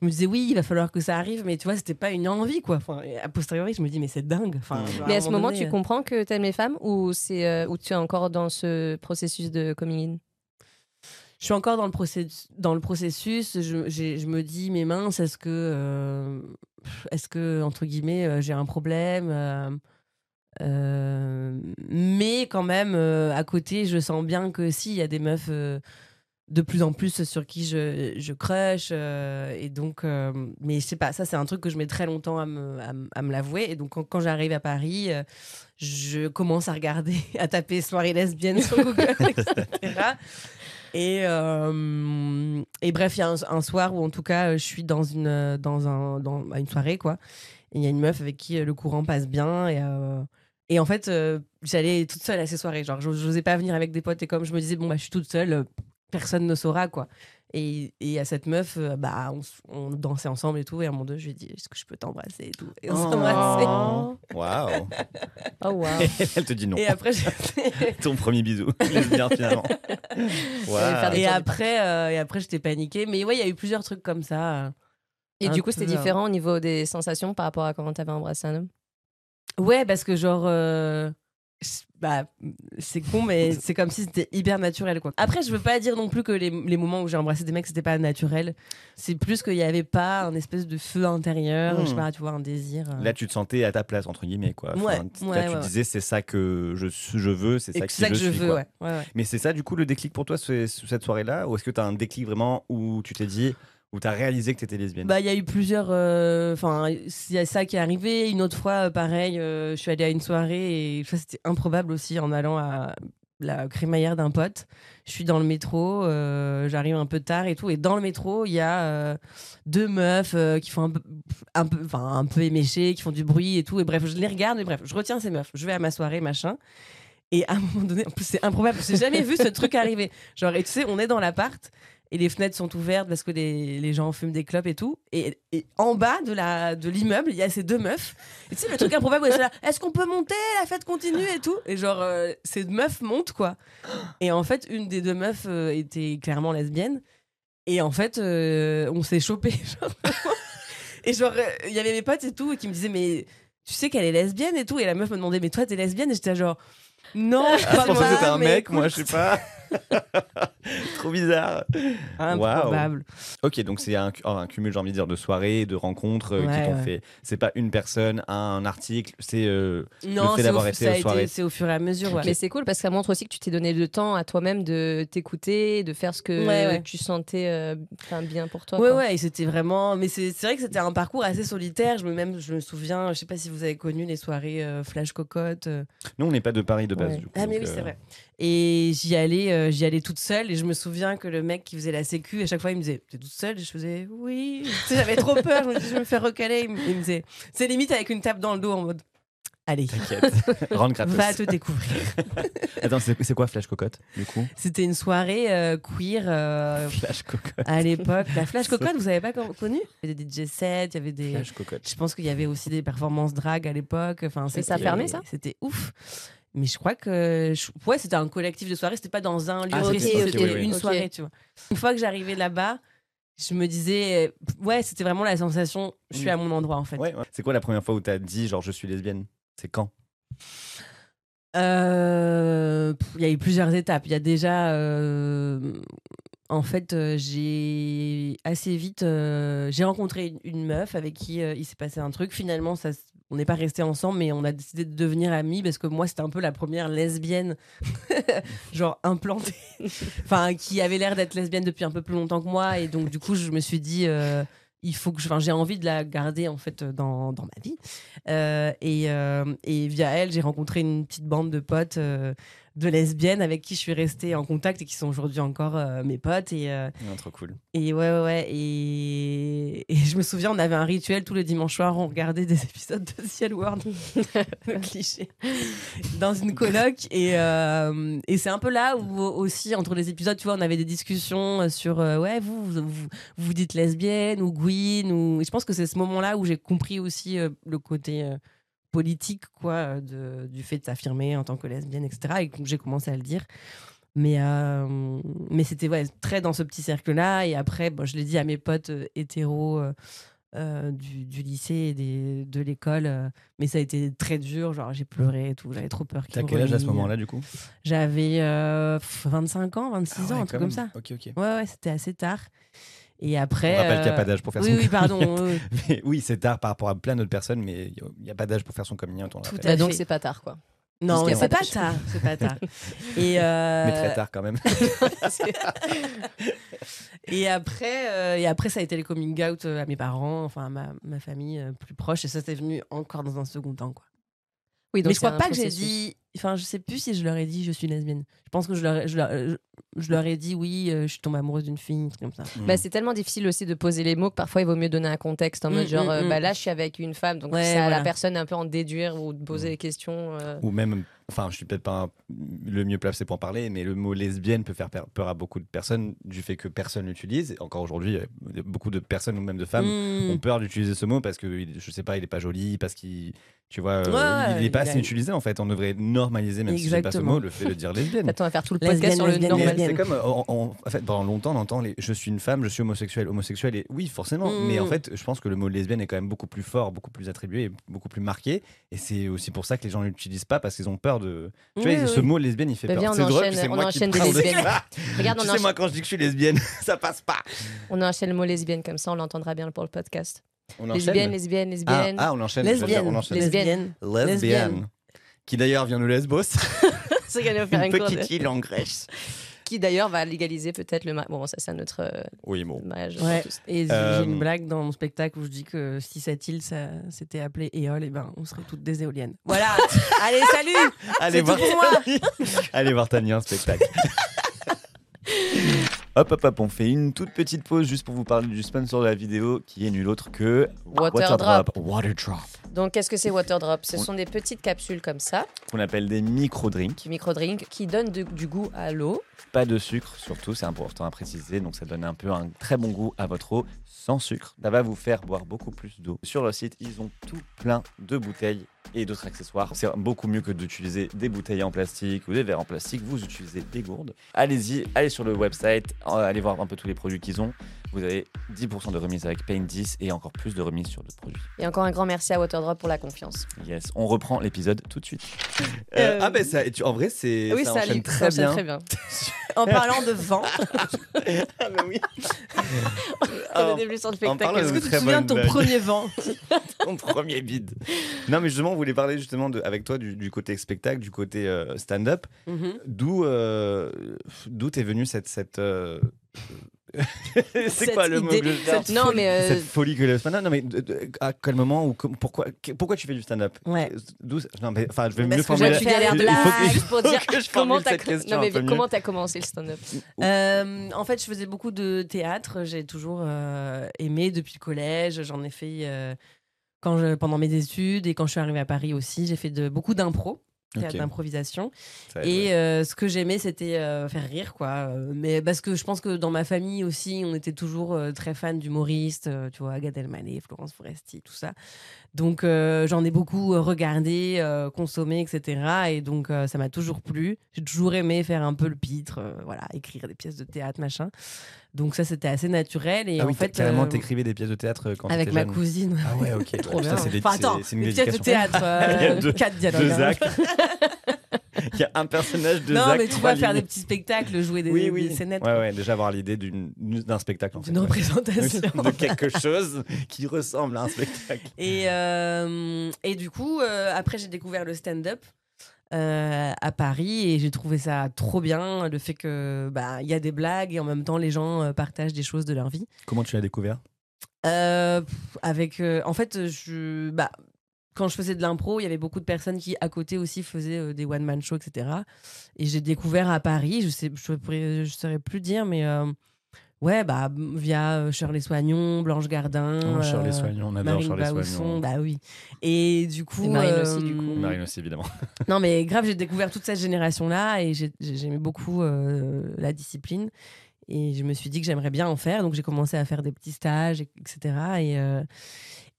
Je me disais oui, il va falloir que ça arrive, mais tu vois, c'était pas une envie quoi. Enfin, a posteriori, je me dis mais c'est dingue. Enfin, Hmm. Mais à ce moment, donné, tu euh, comprends que t'aimes les femmes ou c'est euh, ou tu es encore dans ce processus de coming in? Je suis encore dans le, processus, dans le processus. Je, me dis, mais mince, est-ce que, euh, est-ce que entre guillemets, euh, j'ai un problème euh, Mais quand même, à côté, je sens bien que si, il y a des meufs de plus en plus sur qui je, je crush. et donc, mais je sais pas, ça, c'est un truc que je mets très longtemps à me, à, me- l'avouer. Et donc, quand, quand j'arrive à Paris, je commence à regarder, [laughs] à taper soirée lesbienne sur Google, etc. Et, euh, et bref, il y a un, soir où, en tout cas, je suis dans une, dans un, dans, à une soirée, quoi. Il y a une meuf avec qui euh, le courant passe bien. Et, euh, et en fait, j'allais toute seule à ces soirées. Genre, j'os- j'osais pas venir avec des potes. Et comme je me disais, bon, bah, je suis toute seule, personne ne saura, quoi. Et, et à cette meuf, euh, bah, on, dansait ensemble et tout. Et à moment donné, je lui ai dit, est-ce que je peux t'embrasser et tout? Et on s'embrassait. Oh. [laughs] Waouh. Oh wow. Elle te dit non. Et après, [laughs] Ton premier bisou. [laughs] Lesbien finalement. des et après, euh, et après, j'étais paniquée. Mais ouais, il y a eu plusieurs trucs comme ça. euh. Et Un du coup, c'était différent au niveau des sensations par rapport à quand t'avais embrassé un homme? Ouais, parce que genre. euh, Bah, c'est con, mais c'est comme si c'était hyper naturel, quoi. Après, je veux pas dire non plus que les, les moments où j'ai embrassé des mecs, c'était pas naturel. C'est plus qu'il y avait pas un espèce de feu intérieur, je sais Hmm. pas, tu vois, un désir. euh. Là, tu te sentais à ta place, entre guillemets. Quoi. Ouais, Enfin, ouais, là, tu disais, c'est ça que je, je veux, c'est ça que ça que je suis, veux. Mais c'est ça, du coup, le déclic pour toi, cette soirée-là Ou est-ce que tu as un déclic vraiment où tu t'es dit, où tu as réalisé que tu étais lesbienne Bah, il y a eu plusieurs. euh, Enfin, il y a ça qui est arrivé. Une autre fois, euh, pareil, euh, je suis allée à une soirée et ça, c'était improbable aussi en allant à la crémaillère d'un pote. Je suis dans le métro, euh, j'arrive un peu tard et tout. Et dans le métro, il y a euh, deux meufs euh, qui font un peu, un, un peu éméchées, qui font du bruit et tout. Et bref, je les regarde, mais bref, je retiens ces meufs. Je vais à ma soirée, machin. Et à un moment donné, en plus, c'est improbable. J'ai jamais vu ce truc arriver. Genre, et tu sais, on est dans l'appart et les fenêtres sont ouvertes parce que les, les gens fument des clopes et tout. Et, et en bas de la de l'immeuble, il y a ces deux meufs. Et tu sais, le truc improbable, sont là, est-ce qu'on peut monter? La fête continue et tout. Et genre, euh, ces meufs montent, quoi. Et en fait, une des deux meufs euh, était clairement lesbienne. Et en fait, euh, on s'est chopé. [laughs] et genre, euh, il y avait mes potes et tout et qui me disaient, mais tu sais qu'elle est lesbienne et tout. Et la meuf me demandait, mais toi, t'es lesbienne? Et j'étais genre, non, je je pensais que c'était un mec, écoute, moi, je sais pas. [laughs] [laughs] Trop bizarre. Improbable. Ok, donc c'est un, oh, un cumul, j'ai envie de dire, de soirées, de rencontres euh, qui t'ont ouais. fait. C'est pas une personne, un article, c'est euh, Non, fait d'avoir été ça a aux soirées. été- c'est au fur et à mesure. ouais. Mais c'est cool parce que ça montre aussi que tu t'es donné le temps à toi-même de t'écouter, de faire ce que Ouais, ouais. tu sentais euh, bien pour toi. Ouais, quoi. ouais, et c'était vraiment. Mais c'est vrai que c'était un parcours assez solitaire. Je me, même, je me souviens, je sais pas si vous avez connu les soirées euh, Flash Cocotte. euh. Nous, on n'est pas de Paris de base, Ouais. du coup. Ah, mais donc, oui, c'est vrai. Et j'y allais, euh, j'y allais toute seule. Et je me souviens que le mec qui faisait la sécu, à chaque fois, il me disait T'es toute seule? Et je faisais Oui. Tu sais, J'avais trop peur. Je me disais Je vais me faire recaler. Il me il me disait C'est limite avec une tape dans le dos en mode Allez, T'inquiète. Rendre gratos. va te découvrir. [laughs] Attends, c'est c'est quoi Flash Cocotte, du coup? C'était une soirée euh, queer. euh, Flash Cocotte. à l'époque, la Flash [laughs] Cocotte, vous avez pas con- connu? Il y avait des DJ sets, il y avait des. Flash Cocotte. Je pense qu'il y avait aussi des performances drag à l'époque. Enfin, Et ça a fermé, ça? C'était ouf. Mais je crois que. je- Ouais, c'était un collectif de soirée, c'était pas dans un lieu Ah, c'était- oui. une soirée, tu vois. Une fois que j'arrivais là-bas, je me disais. euh, Ouais, c'était vraiment la sensation, je suis à mon endroit en fait. Ouais, ouais. C'est quoi la première fois où t'as dit, genre, je suis lesbienne? C'est quand? Euh, Il y a eu plusieurs étapes. Il y a déjà. euh, En fait, j'ai assez vite. euh, J'ai rencontré une, meuf avec qui il s'est passé un truc. Finalement, ça, on n'est pas resté ensemble, mais on a décidé de devenir amis parce que moi, c'était un peu la première lesbienne, [laughs] genre implantée, [laughs] enfin, qui avait l'air d'être lesbienne depuis un peu plus longtemps que moi. Et donc, du coup, je me suis dit. euh, il faut que je- j'ai envie de la garder en fait dans, dans ma vie Euh, et, euh, et via elle j'ai rencontré une petite bande de potes de lesbiennes avec qui je suis restée en contact et qui sont aujourd'hui encore euh, mes potes et, euh, Non, Trop cool. et ouais ouais ouais et, et je me souviens on avait un rituel tous les dimanches soirs on regardait des [laughs] épisodes de Ciel World [laughs] [laughs] le cliché dans une coloc et, euh, et c'est un peu là où aussi entre les épisodes tu vois on avait des discussions sur ouais vous vous, vous vous dites lesbienne ou Gwyn ou et je pense que c'est ce moment là où j'ai compris aussi le côté politique quoi euh, de, du fait de s'affirmer en tant que lesbienne etc et j'ai commencé à le dire. Mais euh, mais c'était ouais, très dans ce petit cercle là et après bon, je l'ai dit à mes potes euh, hétéros euh, du, du lycée et des, de l'école euh, mais ça a été très dur. Genre j'ai pleuré et tout. J'avais trop peur T'as quel âge à ce moment-là, du coup? J'avais euh, pff, 25 ans 26 Ah ans un truc comme ça. Ok, ok. ouais ouais c'était assez tard et après On rappelle qu'il n'y a euh, pas d'âge pour faire oui son oui pardon coming out. oui, oui. [laughs] Mais oui, c'est tard par rapport à plein d'autres personnes, mais il n'y a pas d'âge pour faire son coming out. on le Tout à Bah, donc c'est pas tard quoi. non c'est pas tard c'est pas tard [laughs] et euh, Mais très tard quand même. [laughs] Et après, euh, et après, ça a été les coming out euh, à mes parents, enfin à ma, ma famille euh, plus proche. Et ça, c'est venu encore dans un second temps. Quoi. Oui, donc Mais je crois pas que j'ai processus. dit. Enfin, je sais plus si je leur ai dit je suis lesbienne. Je pense que je leur, ai- je leur, je, je leur ai dit oui, euh, je suis tombée amoureuse d'une fille, truc comme ça. Bah, c'est tellement difficile aussi de poser les mots que parfois il vaut mieux donner un contexte en Mm, mode genre mm, euh, mm. bah là je suis avec une femme donc Ouais, c'est à voilà. la personne un peu en déduire ou de poser des questions. euh. Ou même, enfin, je suis peut-être pas un- le mieux placé pour en parler, mais le mot lesbienne peut faire per- peur à beaucoup de personnes du fait que personne l'utilise. Et Encore aujourd'hui, euh, beaucoup de personnes ou même de femmes Mm. ont peur d'utiliser ce mot parce que, il- je sais pas, il est pas joli, parce qu'il, tu vois, euh, Ouais, il est pas il a- assez utilisé en fait. On devrait normaliser, même si c'est pas ce mot, le fait de dire lesbienne. [laughs] Attends, on va faire tout le Lesbienne, podcast sur le lesbienne, normal. lesbienne. C'est comme, on- on- en fait, pendant longtemps, on entend les je suis une femme, je suis homosexuel. Homosexuel, et oui, forcément. Mm. Mais en fait, je pense que le mot lesbienne est quand même beaucoup plus fort, beaucoup plus attribué, beaucoup plus marqué. Et c'est aussi pour ça que les gens ne l'utilisent pas parce qu'ils ont peur de. Tu Oui, vois, oui, ce mot lesbienne, il fait Bah, peur. c'est drôle, c'est on moi qui enchaîne des parle de lesbiennes. ça. Regarde, tu on moi, quand je dis que je suis lesbienne, [laughs] ça passe pas. On enchaîne le mot lesbienne comme ça on l'entendra bien pour le podcast. On Lesbienne, enchaîne. lesbienne, Ah, lesbienne. ah, on enchaîne. je veux dire, Lesbienne, on enchaîne. lesbienne. Lesbienne. Lesbienne. Qui d'ailleurs vient de Lesbos, [laughs] C'est qu'elle faire un une cours de- petite île en Grèce. Qui d'ailleurs va légaliser peut-être le mariage. Bon, ça c'est un autre euh, Oui, bon. mariage. Ouais. Et j'ai Euh, j'ai une blague dans mon spectacle où je dis que si cette île s'était appelée Éole, et ben on serait toutes des éoliennes. Voilà. [laughs] Allez, salut. Allez voir, tout pour moi. [laughs] Allez voir Tania en spectacle. hop, hop, hop, on fait une toute petite pause juste pour vous parler du sponsor de la vidéo qui est nul autre que Waterdrop. Waterdrop. Donc qu'est-ce que c'est Waterdrop? Ce sont des petites capsules comme ça, Qu'on appelle des micro-drinks. du micro-drink, qui donnent de- du goût à l'eau. Pas de sucre, surtout, c'est important à préciser. Donc ça donne un peu un très bon goût à votre eau sans sucre. Ça va vous faire boire beaucoup plus d'eau. Sur leur site, ils ont tout plein de bouteilles et d'autres accessoires. C'est beaucoup mieux que d'utiliser des bouteilles en plastique ou des verres en plastique. Vous utilisez des gourdes. Allez-y, allez sur le website, euh, allez voir un peu tous les produits qu'ils ont. Vous avez 10% de remise avec Paint 10 et encore plus de remise sur d'autres produits. Et encore un grand merci à Waterdrop pour la confiance. Yes, on reprend l'épisode tout de suite. Euh, ah ben ça, en vrai c'est oui, ça, ça, enchaîne allait- très ça enchaîne bien. très bien. [laughs] [laughs] en parlant de vent, [laughs] Ah, bah oui. [laughs] On plus sur le spectacle. est-ce que tu te souviens de ton blague. premier vent Ton premier bide. Non, mais justement, on voulait parler justement de, avec toi du, du côté spectacle, du côté euh, stand-up. Mhm. D'où euh, d'où t'es venue cette. cette euh, [laughs] c'est Cette quoi le mot idée, que je cherche Non, mais euh, Cette folie que le stand-up. Non, mais de- de- à quel moment ou pourquoi, pourquoi tu fais du stand-up? Ouais. D'où Non, mais enfin, je vais Parce mieux formuler. faut que- blagues. pour dire que je comment t'as cette question non, mais comment t'as commencé le stand-up? Euh, en fait, je faisais beaucoup de théâtre. J'ai toujours euh, aimé depuis le collège. J'en ai fait euh, quand je, pendant mes études et quand je suis arrivée à Paris aussi. J'ai fait de, beaucoup d'impro, d'improvisation. Et euh, ce que j'aimais, c'était euh, faire rire, quoi. Euh, Mais parce que je pense que dans ma famille aussi, on était toujours euh, très fans d'humoristes, tu vois, Gad Elmaleh, Florence Foresti, tout ça. Donc euh, j'en ai beaucoup euh, regardé, euh, consommé, etc. Et donc euh, ça m'a toujours plu. J'ai toujours aimé faire un peu le pitre, voilà, écrire des pièces de théâtre, machin. Donc ça, c'était assez naturel. Et ah en oui, fait, carrément, t'écrivais des pièces de théâtre quand avec ma jeune. cousine. Ah ouais, ok. [laughs] Trop Ça, bien. c'est des- Enfin, attends, une des pièces de théâtre, [laughs] Il y a deux- quatre dialogues. Deux hein. actes. [laughs] Il y a un personnage, deux non, mais tu vois, faire des petits spectacles, jouer des, Oui, oui. des scénettes. Ouais, ouais, déjà avoir l'idée d'une- d'un spectacle en fait. D'une ouais. représentation. de quelque chose qui ressemble à un spectacle. Et, euh, et du coup, euh, après, j'ai découvert le stand-up euh, à Paris et j'ai trouvé ça trop bien. Le fait que bah, il y a des blagues et en même temps, les gens euh, partagent des choses de leur vie. Comment tu l'as découvert? Euh, avec, euh, en fait, je, bah, quand je faisais de l'impro, il y avait beaucoup de personnes qui, à côté aussi, faisaient euh, des one-man shows, etc. Et j'ai découvert à Paris, je sais, je pourrais, je saurais plus dire, mais euh, ouais, bah, via euh, Shirley Soignon, Blanche Gardin. Oh, Shirley euh, Soignon, on adore Marine Shirley Bausson, Soignon. bah oui. Et du coup. Et Marine aussi, du coup. Marine aussi, évidemment. [laughs] Non, mais grave, j'ai découvert toute cette génération-là et j'ai- j'ai- j'aimais beaucoup euh, la discipline. Et je me suis dit que j'aimerais bien en faire. Donc, j'ai commencé à faire des petits stages, et- etc. Et, euh,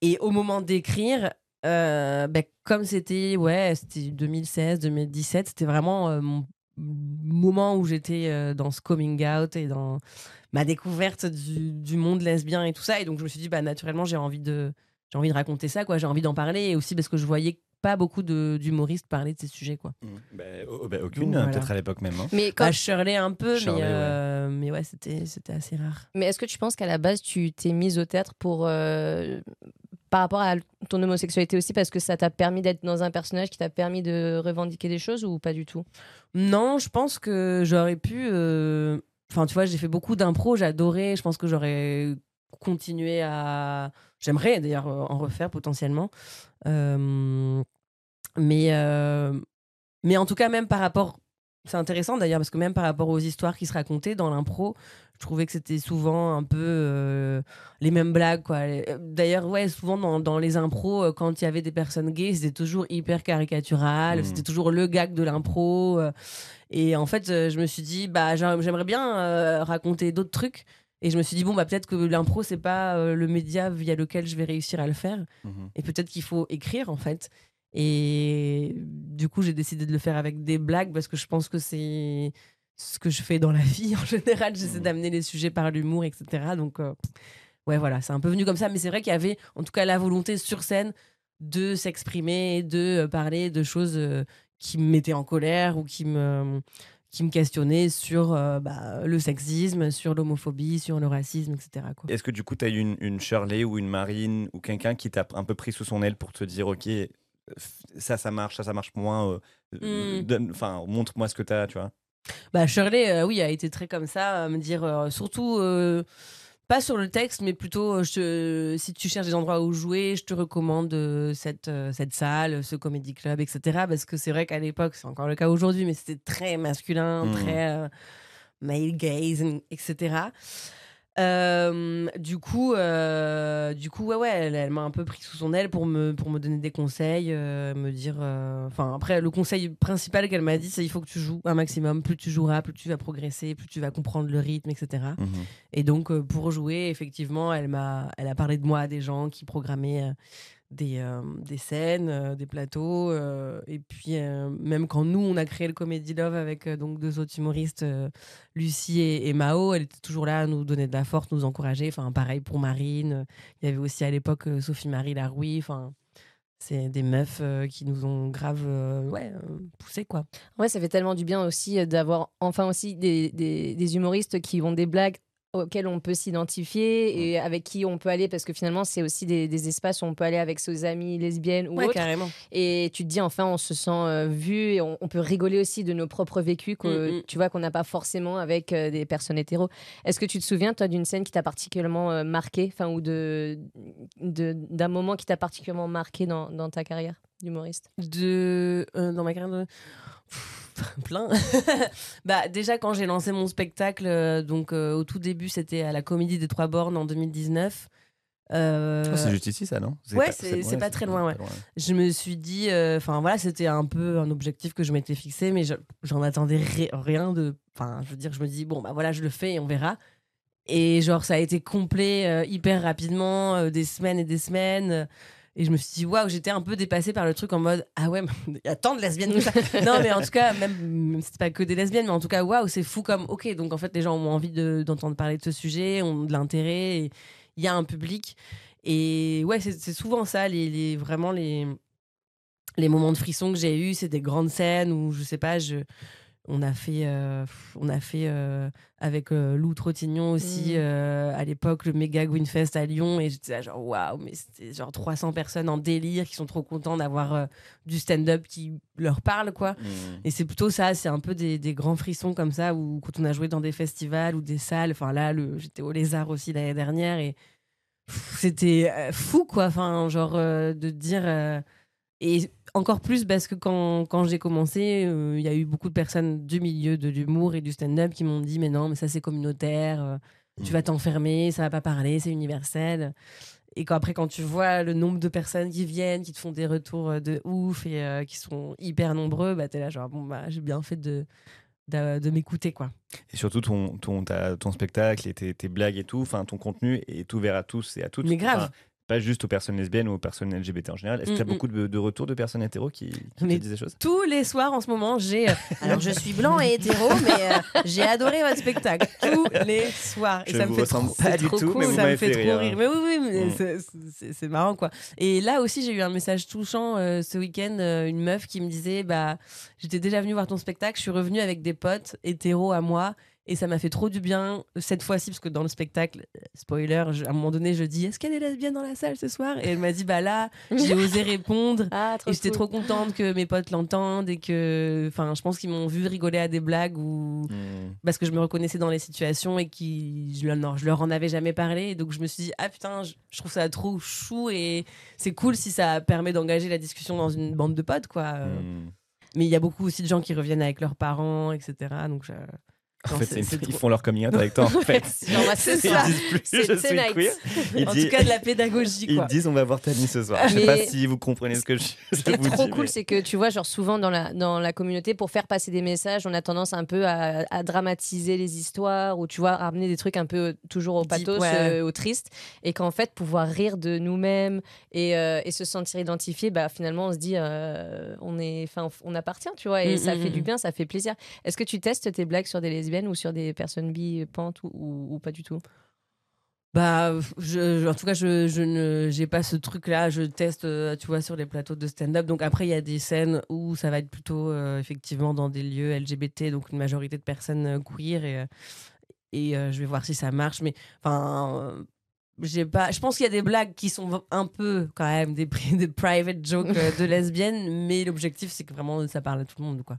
et au moment d'écrire, euh, ben, comme c'était ouais, c'était 2016, 2017, c'était vraiment euh, mon moment où j'étais euh, dans ce coming out et dans ma découverte du, du monde lesbien et tout ça. Et donc, je me suis dit, bah, naturellement, j'ai envie de, j'ai envie de raconter ça, quoi. J'ai envie d'en parler et aussi parce que je voyais pas beaucoup d'humoristes parler de ces sujets, quoi. Bah, oh, bah, aucune, voilà. peut-être à l'époque même. hein. Mais, quand- Bah, Shirley un peu, Shirley, mais, ouais. mais ouais, c'était, c'était assez rare. mais est-ce que tu penses qu'à la base, tu t'es mise au théâtre pour. euh, par rapport à ton homosexualité aussi, parce que ça t'a permis d'être dans un personnage qui t'a permis de revendiquer des choses ou pas du tout? Non, je pense que j'aurais pu. euh, Enfin, tu vois, j'ai fait beaucoup d'impro, j'adorais. Je pense que j'aurais continué à. J'aimerais d'ailleurs euh, en refaire potentiellement. Euh, Mais, mais en tout cas, même par rapport. C'est intéressant d'ailleurs, parce que même par rapport aux histoires qui se racontaient dans l'impro, je trouvais que c'était souvent un peu euh, les mêmes blagues. quoi. Les- D'ailleurs, ouais, souvent dans, dans les impros, euh, quand il y avait des personnes gays, c'était toujours hyper caricatural, Mhm. c'était toujours le gag de l'impro. euh, et en fait, euh, je me suis dit, bah, j'a- j'aimerais bien euh, raconter d'autres trucs. Et je me suis dit, bon, bah, peut-être que l'impro, c'est pas euh, le média via lequel je vais réussir à le faire. Mhm. Et peut-être qu'il faut écrire, en fait. Et du coup, j'ai décidé de le faire avec des blagues parce que je pense que c'est ce que je fais dans la [laughs] vie. En général, j'essaie Mhm. d'amener les sujets par l'humour, etc. Donc, euh, ouais, voilà, c'est un peu venu comme ça. Mais c'est vrai qu'il y avait, en tout cas, la volonté sur scène de s'exprimer, de euh, parler de choses euh, qui me mettaient en colère ou qui me qui me questionnaient sur euh, bah, le sexisme, sur l'homophobie, sur le racisme, etc. Est-ce que du coup, tu as eu une, une Shirley ou une Marine ou quelqu'un qui t'a un peu pris sous son aile pour te dire, OK, ça, ça marche, ça, ça marche moins. euh, euh, Mm. donne- Enfin, montre-moi ce que tu as, tu vois. Bah Shirley, euh, oui, a été très comme ça, à me dire euh, surtout euh, pas sur le texte, mais plutôt je si tu cherches des endroits où jouer, je te recommande cette cette, salle, ce comédie club, etc. Parce que c'est vrai qu'à l'époque, c'est encore le cas aujourd'hui, mais c'était très masculin, Mhm. très male gaze, etc. Euh, du coup, euh, du coup, ouais, ouais, elle, elle m'a un peu pris sous son aile pour me pour me donner des conseils, euh, me dire. euh, Enfin, après, le conseil principal qu'elle m'a dit, c'est il faut que tu joues un maximum. Plus tu joueras, plus tu vas progresser, plus tu vas comprendre le rythme, etc. Mhm. Et donc, euh, pour jouer, effectivement, elle m'a, elle a parlé de moi à des gens qui programmaient euh, des, euh, des scènes, euh, des plateaux. euh, et puis, même quand nous, on a créé le Comedy Love avec donc deux autres humoristes, Lucie et, Mao, elle était toujours là à nous donner de la force, nous encourager. Enfin, pareil pour Marine. Il y avait aussi à l'époque Sophie-Marie Laroui. Enfin, c'est des meufs qui nous ont grave euh, ouais, poussé quoi. Ouais, ça fait tellement du bien aussi d'avoir enfin aussi des, des, des humoristes qui ont des blagues auxquels on peut s'identifier et avec qui on peut aller parce que finalement c'est aussi des, des espaces où on peut aller avec ses amies lesbiennes ou Ouais, autres carrément. et tu te dis enfin on se sent euh, vu et on, on peut rigoler aussi de nos propres vécus que Mm, mm. tu vois qu'on n'a pas forcément avec euh, des personnes hétéros. Est-ce que tu te souviens toi d'une scène qui t'a particulièrement euh, marqué enfin ou de de- d'un moment qui t'a particulièrement marqué dans, dans ta carrière d'humoriste? De euh, dans ma carrière de [laughs] plein. [laughs] Bah déjà quand j'ai lancé mon spectacle euh, donc euh, au tout début c'était à la Comédie des Trois Bornes en 2019 euh, Je c'est juste ici, ça, non? Ouais, c'est- pas très loin, ouais. je me suis dit enfin voilà c'était un peu un objectif que je m'étais fixé mais je- j'en attendais ri- rien de enfin je veux dire je me dis bon bah voilà je le fais et on verra. Et genre ça a été complet hyper rapidement des semaines et des semaines et je me suis dit waouh j'étais un peu dépassée par le truc en mode ah ouais il y a tant de lesbiennes que ça. [laughs] Non mais en tout cas même, même c'est pas que des lesbiennes mais en tout cas waouh c'est fou comme ok donc en fait les gens ont envie de- d'entendre parler de ce sujet ont de l'intérêt il y a un public. Et ouais c'est souvent ça les, vraiment les les moments de frisson que j'ai eu c'est des grandes scènes où je sais pas je on a fait euh, on a fait euh, avec euh, Lou Trottignon aussi Mm. à l'époque le méga Gwynfest à Lyon et j'étais là, genre waouh mais c'était genre 300 personnes en délire qui sont trop contents d'avoir du stand-up qui leur parle quoi Mmh. et c'est plutôt ça, c'est un peu des, des grands frissons comme ça, où quand on a joué dans des festivals ou des salles, enfin là, j'étais au Lézard aussi l'année dernière, et c'était fou, quoi, enfin, genre de dire... et encore plus parce que quand, quand j'ai commencé, euh, il y a eu beaucoup de personnes du milieu de l'humour et du stand-up qui m'ont dit, mais non, mais ça c'est communautaire, euh, tu vas t'enfermer, ça va pas parler, c'est universel. Et qu'après, quand tu vois le nombre de personnes qui viennent, qui te font des retours euh, de ouf et euh, qui sont hyper nombreux, bah t'es là genre, bon, bah j'ai bien fait de, de, de m'écouter, quoi. Et surtout ton, ton, ta- ton spectacle et tes, tes blagues et tout, enfin ton contenu est ouvert à tous et à toutes. Mais grave. Pas juste aux personnes lesbiennes ou aux personnes LGBT en général. Est-ce que tu as beaucoup de, de retours de personnes hétéros qui, qui te Mais disent des choses? Tous les soirs en ce moment, j'ai. euh, [laughs] alors je suis blanc et hétéro, mais euh, j'ai adoré votre spectacle. Tous les soirs. Et Je ça me fait trop, pas du trop tout, cool. mais vous ça me fait fait trop rire. rire. Mais oui, oui, mais Mm. c'est- marrant quoi. Et là aussi, j'ai eu un message touchant euh, ce week-end. euh, une meuf qui me disait Bah, j'étais déjà venue voir ton spectacle, je suis revenue avec des potes hétéros à moi. Et ça m'a fait trop du bien cette fois-ci, parce que dans le spectacle, euh, spoiler, je- à un moment donné, je dis Est-ce qu'elle est lesbienne dans la salle ce soir? Et elle m'a dit Bah là, j'ai [laughs] osé répondre. Ah, trop Et j'étais cool. trop contente que mes potes l'entendent et que, enfin, je pense qu'ils m'ont vu rigoler à des blagues ou Mm. parce que je me reconnaissais dans les situations et qui, je, leur- je leur en avais jamais parlé. Et donc je me suis dit ah putain, je, je trouve ça trop chou et c'est cool si ça permet d'engager la discussion dans une bande de potes quoi. Euh, Mm. Mais il y a beaucoup aussi de gens qui reviennent avec leurs parents, etc. Donc je- En fait, c'est- c'est une- c'est ils trop- font leur coming out avec toi. En [laughs] fait. Genre, bah, c'est Ils ça. disent plus C'est je suis queer. Ils en disent, tout cas de la pédagogie ils quoi. disent on va voir Tani ce soir. Je sais Mais- pas si vous comprenez ce que je, je Ce qui est vous trop dis. cool, mais- c'est que tu vois, genre souvent dans la, dans la communauté, pour faire passer des messages, on a tendance un peu à, à dramatiser les histoires ou tu vois, ramener des trucs un peu toujours au Deep, pathos, ouais. euh, au triste. Et qu'en fait, pouvoir rire de nous-mêmes et, euh, et se sentir identifié, bah, finalement, on se dit, euh, on, est, enfin, on appartient, tu vois, et Mm, ça mm, fait du mm. bien, ça fait plaisir. Est-ce que tu testes tes blagues sur des lesbiennes? Ou sur des personnes bi, pantes ou, ou, ou pas du tout? Bah, je, je- en tout cas, je, je ne, j'ai pas ce truc-là. Je teste, euh, tu vois, sur les plateaux de stand-up. Donc après, il y a des scènes où ça va être plutôt euh, effectivement dans des lieux LGBT, donc une majorité de personnes euh, queer et et euh, je vais voir si ça marche. Mais enfin, euh, j'ai pas. Je pense qu'il y a des blagues qui sont un peu quand même des, des private jokes de [laughs] lesbiennes, mais l'objectif c'est que vraiment ça parle à tout le monde, quoi.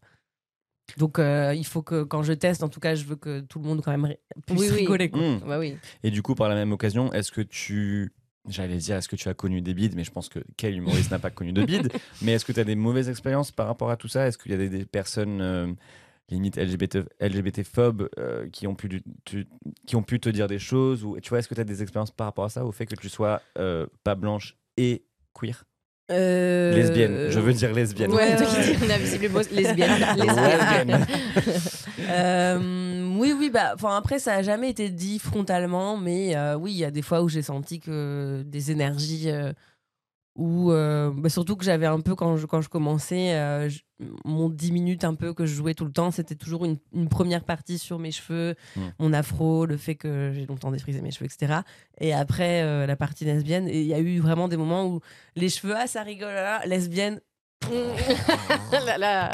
Donc euh, il faut que quand je teste, en tout cas, je veux que tout le monde quand même puisse Oui, rigoler. Quoi. Mm. Bah oui. Et du coup, par la même occasion, est-ce que tu. J'allais dire, est-ce que tu as connu des bides Mais je pense que quel humoriste n'a pas connu de bides [laughs] Mais est-ce que tu as des mauvaises expériences par rapport à tout ça? Est-ce qu'il y a des, des personnes, euh, limite LGBT, LGBT-phobes, euh, qui, ont pu, tu- qui ont pu te dire des choses ou, Tu vois, est-ce que tu as des expériences par rapport à ça, au fait que tu sois euh, pas blanche et queer? Euh, Lesbienne, je veux dire lesbienne. Ouais, ouais. lesbienne. [laughs] Lesbienne. [laughs] Euh, oui, oui, bah, enfin après, ça a jamais été dit frontalement, mais euh, oui, il y a des fois où j'ai senti que des énergies où euh, bah, surtout que j'avais un peu quand je, quand je commençais euh, je- mon 10 minutes un peu que je jouais tout le temps c'était toujours une, une première partie sur mes cheveux Mm. mon afro le fait que j'ai longtemps défrisé mes cheveux etc et après euh, la partie lesbienne et il y a eu vraiment des moments où les cheveux ah ça rigole là, lesbienne [laughs] Là, là.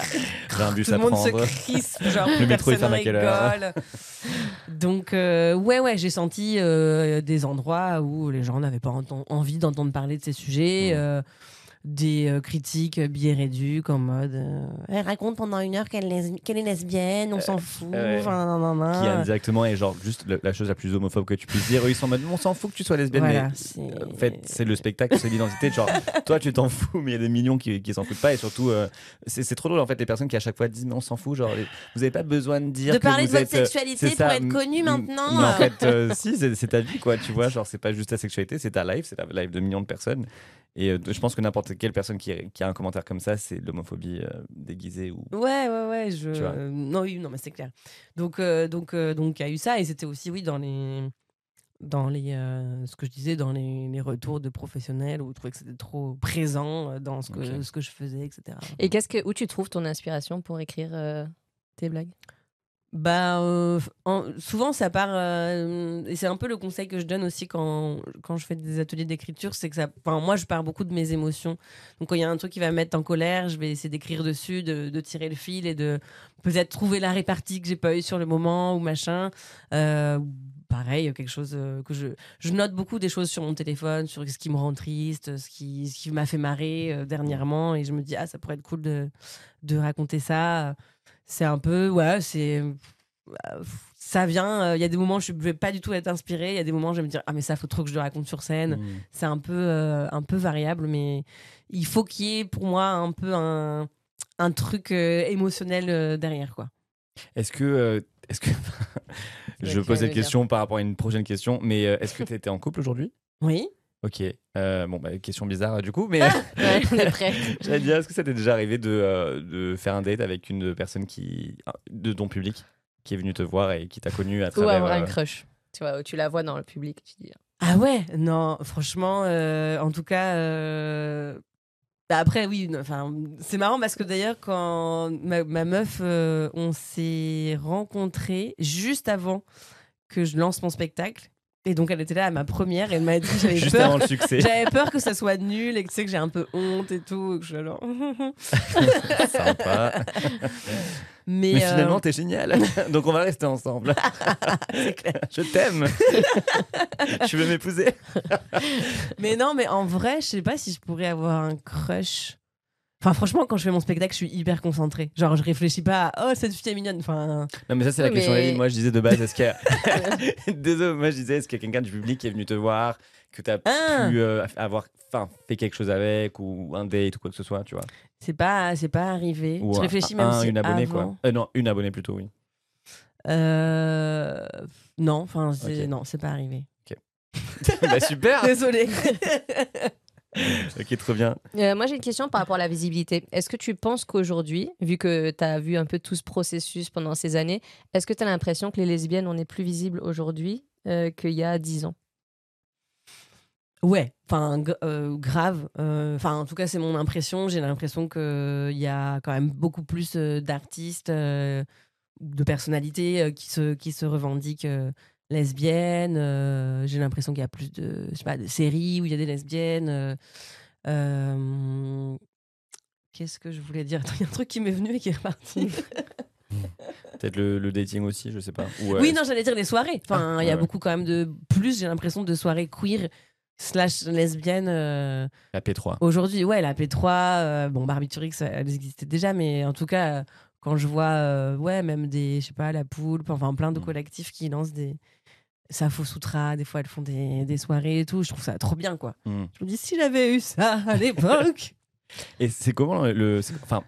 J'ai un bus tout le monde se crispe, genre Le métro, ferme à quelle heure. Donc euh, ouais ouais, j'ai senti euh, des endroits où les gens n'avaient pas envie d'entendre parler de ces sujets. Mm. euh, des euh, critiques biais réduits en mode euh, elle raconte pendant une heure qu'elle est, lesbienne on s'en fout ouais. enfin, nan, nan, nan. Qui indirectement est genre juste le- la chose la plus homophobe que tu puisses dire. Eux, ils sont en mode on s'en fout que tu sois lesbienne, Voilà, mais c'est- euh, en fait, c'est le spectacle, c'est l'identité. Genre, [laughs] toi, tu t'en fous, mais il y a des millions qui, qui s'en foutent pas. Et surtout, euh, c'est trop drôle en fait, les personnes qui à chaque fois disent mais on s'en fout. Genre, les- vous avez pas besoin de dire de que parler de votre êtes, euh, sexualité pour ça, être connu maintenant Mais en euh. fait, euh, si, c'est c'est ta vie, quoi. Tu vois, genre, c'est pas juste ta sexualité, c'est ta life, c'est la life de millions de personnes. Et euh, je pense que n'importe quelle personne qui, qui a un commentaire comme ça, c'est de l'homophobie euh, déguisée ou. Ouais, ouais, ouais. Je... Euh, non, oui, non, mais c'est clair. Donc, euh, donc, euh, donc, il y a eu ça, et c'était aussi, oui, dans les, dans les, euh, ce que je disais, dans les, les retours de professionnels où je trouvais que c'était trop présent dans ce que, ce que je faisais, etc. Et qu'est-ce que, où tu trouves ton inspiration pour écrire euh, tes blagues? Bah, euh, en- souvent, ça part. euh, et c'est un peu le conseil que je donne aussi quand, quand je fais des ateliers d'écriture c'est que ça. Moi, je pars beaucoup de mes émotions. Donc, quand il y a un truc qui va me mettre en colère, je vais essayer d'écrire dessus, de, de tirer le fil et de peut-être trouver la répartie que j'ai pas eu sur le moment ou machin. Euh, pareil, quelque chose euh, que je. Je note beaucoup des choses sur mon téléphone, sur ce qui me rend triste, ce qui, ce qui m'a fait marrer dernièrement. Et je me dis, ah, ça pourrait être cool de, de raconter ça. C'est un peu. Ouais, c'est ça vient. Il y a des moments où je ne vais pas du tout être inspirée. Il y a des moments où je vais me dire ah mais ça faut trop que je le raconte sur scène. Mm. C'est un peu euh, un peu variable, mais il faut qu'il y ait pour moi un peu un un truc euh, émotionnel euh, derrière quoi. Est-ce que. euh, est-ce que... [laughs] je pose cette question par rapport à une prochaine question, mais euh, est-ce que tu étais en couple aujourd'hui? Oui. Ok. Euh, bon, bah, question bizarre du coup, mais [laughs] Ouais, on est prêt. [laughs] j'allais dire, est-ce que ça t'est déjà arrivé de, euh, de faire un date avec une personne qui, de ton public qui est venue te voir et qui t'a connu à Ou travers. avoir un euh, crush. Tu vois, où tu la vois dans le public, tu dis. Ah ouais non franchement euh, en tout cas. euh, bah après oui enfin c'est marrant parce que d'ailleurs quand ma, ma meuf euh, on s'est rencontrés juste avant que je lance mon spectacle et donc elle était là à ma première et elle m'a dit j'avais Juste peur avant le succès. J'avais peur que ça soit nul et que tu sais que j'ai un peu honte et tout. et que je suis alors... [laughs] Sympa. Mais, Mais euh, finalement, t'es génial. [laughs] Donc on va rester ensemble. [laughs] Je t'aime. tu veux m'épouser? Mais non, mais en vrai, je sais pas si je pourrais avoir un crush. Enfin, franchement, quand je fais mon spectacle, je suis hyper concentrée. Genre, je réfléchis pas à oh, cette fille est mignonne. Enfin, Non, mais ça, c'est la question. Moi, je disais de base, est-ce qu'il y a. [laughs] [laughs] Désolé, moi, je disais, est-ce qu'il y a quelqu'un du public qui est venu te voir, que t'as Ah. pu euh, avoir enfin, fait quelque chose avec, ou un date, ou quoi que ce soit, tu vois? C'est pas, c'est pas arrivé. Ou je réfléchis même un, si une abonnée, avant. quoi. Euh, non, une abonnée plutôt, oui. Euh, Non, enfin, non, c'est pas arrivé. [laughs] bah, super Désolée. [laughs] Ok, trop bien. Euh, moi, j'ai une question par rapport à la visibilité. Est-ce que tu penses qu'aujourd'hui, vu que tu as vu un peu tout ce processus pendant ces années, est-ce que tu as l'impression que les lesbiennes, on est plus visibles aujourd'hui euh, qu'il y a 10 ans? Ouais, enfin euh, grave. Euh, Enfin, en tout cas, c'est mon impression. J'ai l'impression que il y a quand même beaucoup plus euh, d'artistes, euh, de personnalités euh, qui se qui se revendiquent euh, lesbiennes. Euh, J'ai l'impression qu'il y a plus de je sais pas de séries où il y a des lesbiennes. euh, euh, Qu'est-ce que je voulais dire? Attends, [laughs] Il y a un truc qui m'est venu et qui est reparti. [laughs] [laughs] Peut-être le, le dating aussi, je sais pas. Ou, euh, Oui, non, j'allais dire les soirées. Enfin, il y a ouais, ouais. beaucoup quand même de plus. J'ai l'impression de soirées queer slash lesbiennes. euh, La P3. Aujourd'hui, ouais, la P3, euh, bon, Barbiturix, elles existaient déjà, mais en tout cas, quand je vois, euh, ouais, même des, je sais pas, la poulpe, enfin plein de Mm. collectifs qui lancent des. Safo Sutra, des fois elles font des, des soirées et tout, je trouve ça trop bien, quoi. Hmm. Je me dis, si j'avais eu ça à l'époque. [laughs] Et c'est comment le. Enfin,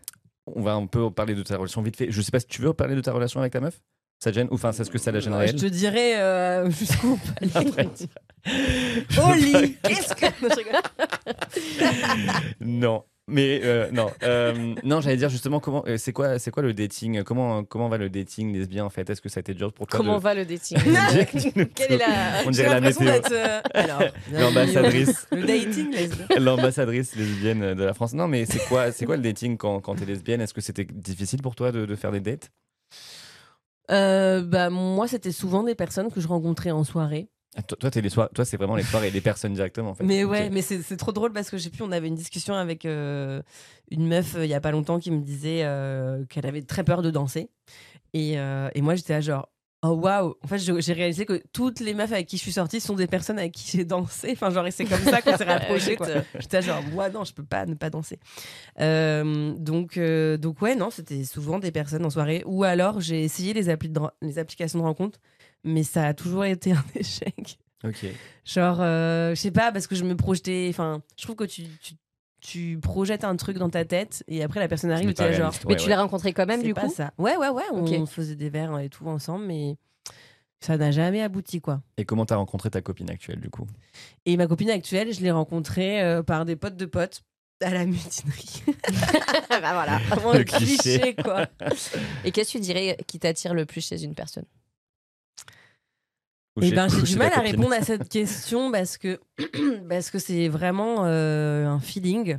on va un peu parler de ta relation vite fait. Je sais pas si tu veux parler de ta relation avec ta meuf? Ça te gêne? Ou enfin, c'est ce que ça la gênerait je elle? Te dirais euh, jusqu'où [laughs] lit Qu'est-ce que. Je. [laughs] Non. Mais euh, non, euh, non, j'allais dire justement comment, euh, c'est quoi, c'est quoi le dating? Comment, comment va le dating lesbien en fait? Est-ce que ça a été dur pour toi Comment de- va le dating? [laughs] Quelle est la. On dirait la météo. euh, alors, L'ambassadrice. [laughs] Le dating, lesbien. L'ambassadrice lesbienne de la France. Non, mais c'est quoi, c'est quoi le dating quand, quand t'es lesbienne? Est-ce que c'était difficile pour toi de, de faire des dates? Euh, bah, moi, c'était souvent des personnes que je rencontrais en soirée. Ah, Toi, toi, t'es les soir- toi, c'est vraiment les soirées et les personnes directement en fait. Mais ouais, mais c'est trop drôle parce que j'ai pu, on avait une discussion avec euh, une meuf euh, il y a pas longtemps qui me disait euh, qu'elle avait très peur de danser. Et, et moi, j'étais là genre, oh waouh! En fait, j'ai réalisé que toutes les meufs avec qui je suis sortie sont des personnes avec qui j'ai dansé. Enfin, genre, et c'est comme ça qu'on s'est [laughs] rapprochés. J'étais genre, moi, non, je peux pas ne pas danser. Donc, donc, ouais, non, c'était souvent des personnes en soirée. Ou alors, j'ai essayé les, de ren- les applications de rencontre, mais ça a toujours été un [laughs] échec. Ok. Genre, euh, je sais pas, parce que je me projetais. Enfin, je trouve que tu, tu, tu projettes un truc dans ta tête et après la personne arrive et tu genre. Mais tu ouais. l'as rencontré quand même du pas coup? ça. Ouais, ouais, ouais. On faisait des verres et tout ensemble, mais ça n'a jamais abouti, quoi. Et comment t'as rencontré ta copine actuelle du coup? Et ma copine actuelle, je l'ai rencontrée euh, par des potes de potes à la mutinerie. [laughs] Bah voilà. Vraiment Le le cliché. cliché, quoi. [laughs] Et qu'est-ce que tu dirais qui t'attire le plus chez une personne? Eh ben, j'ai du mal à répondre à cette question parce que [clears throat] parce que c'est vraiment euh, un feeling.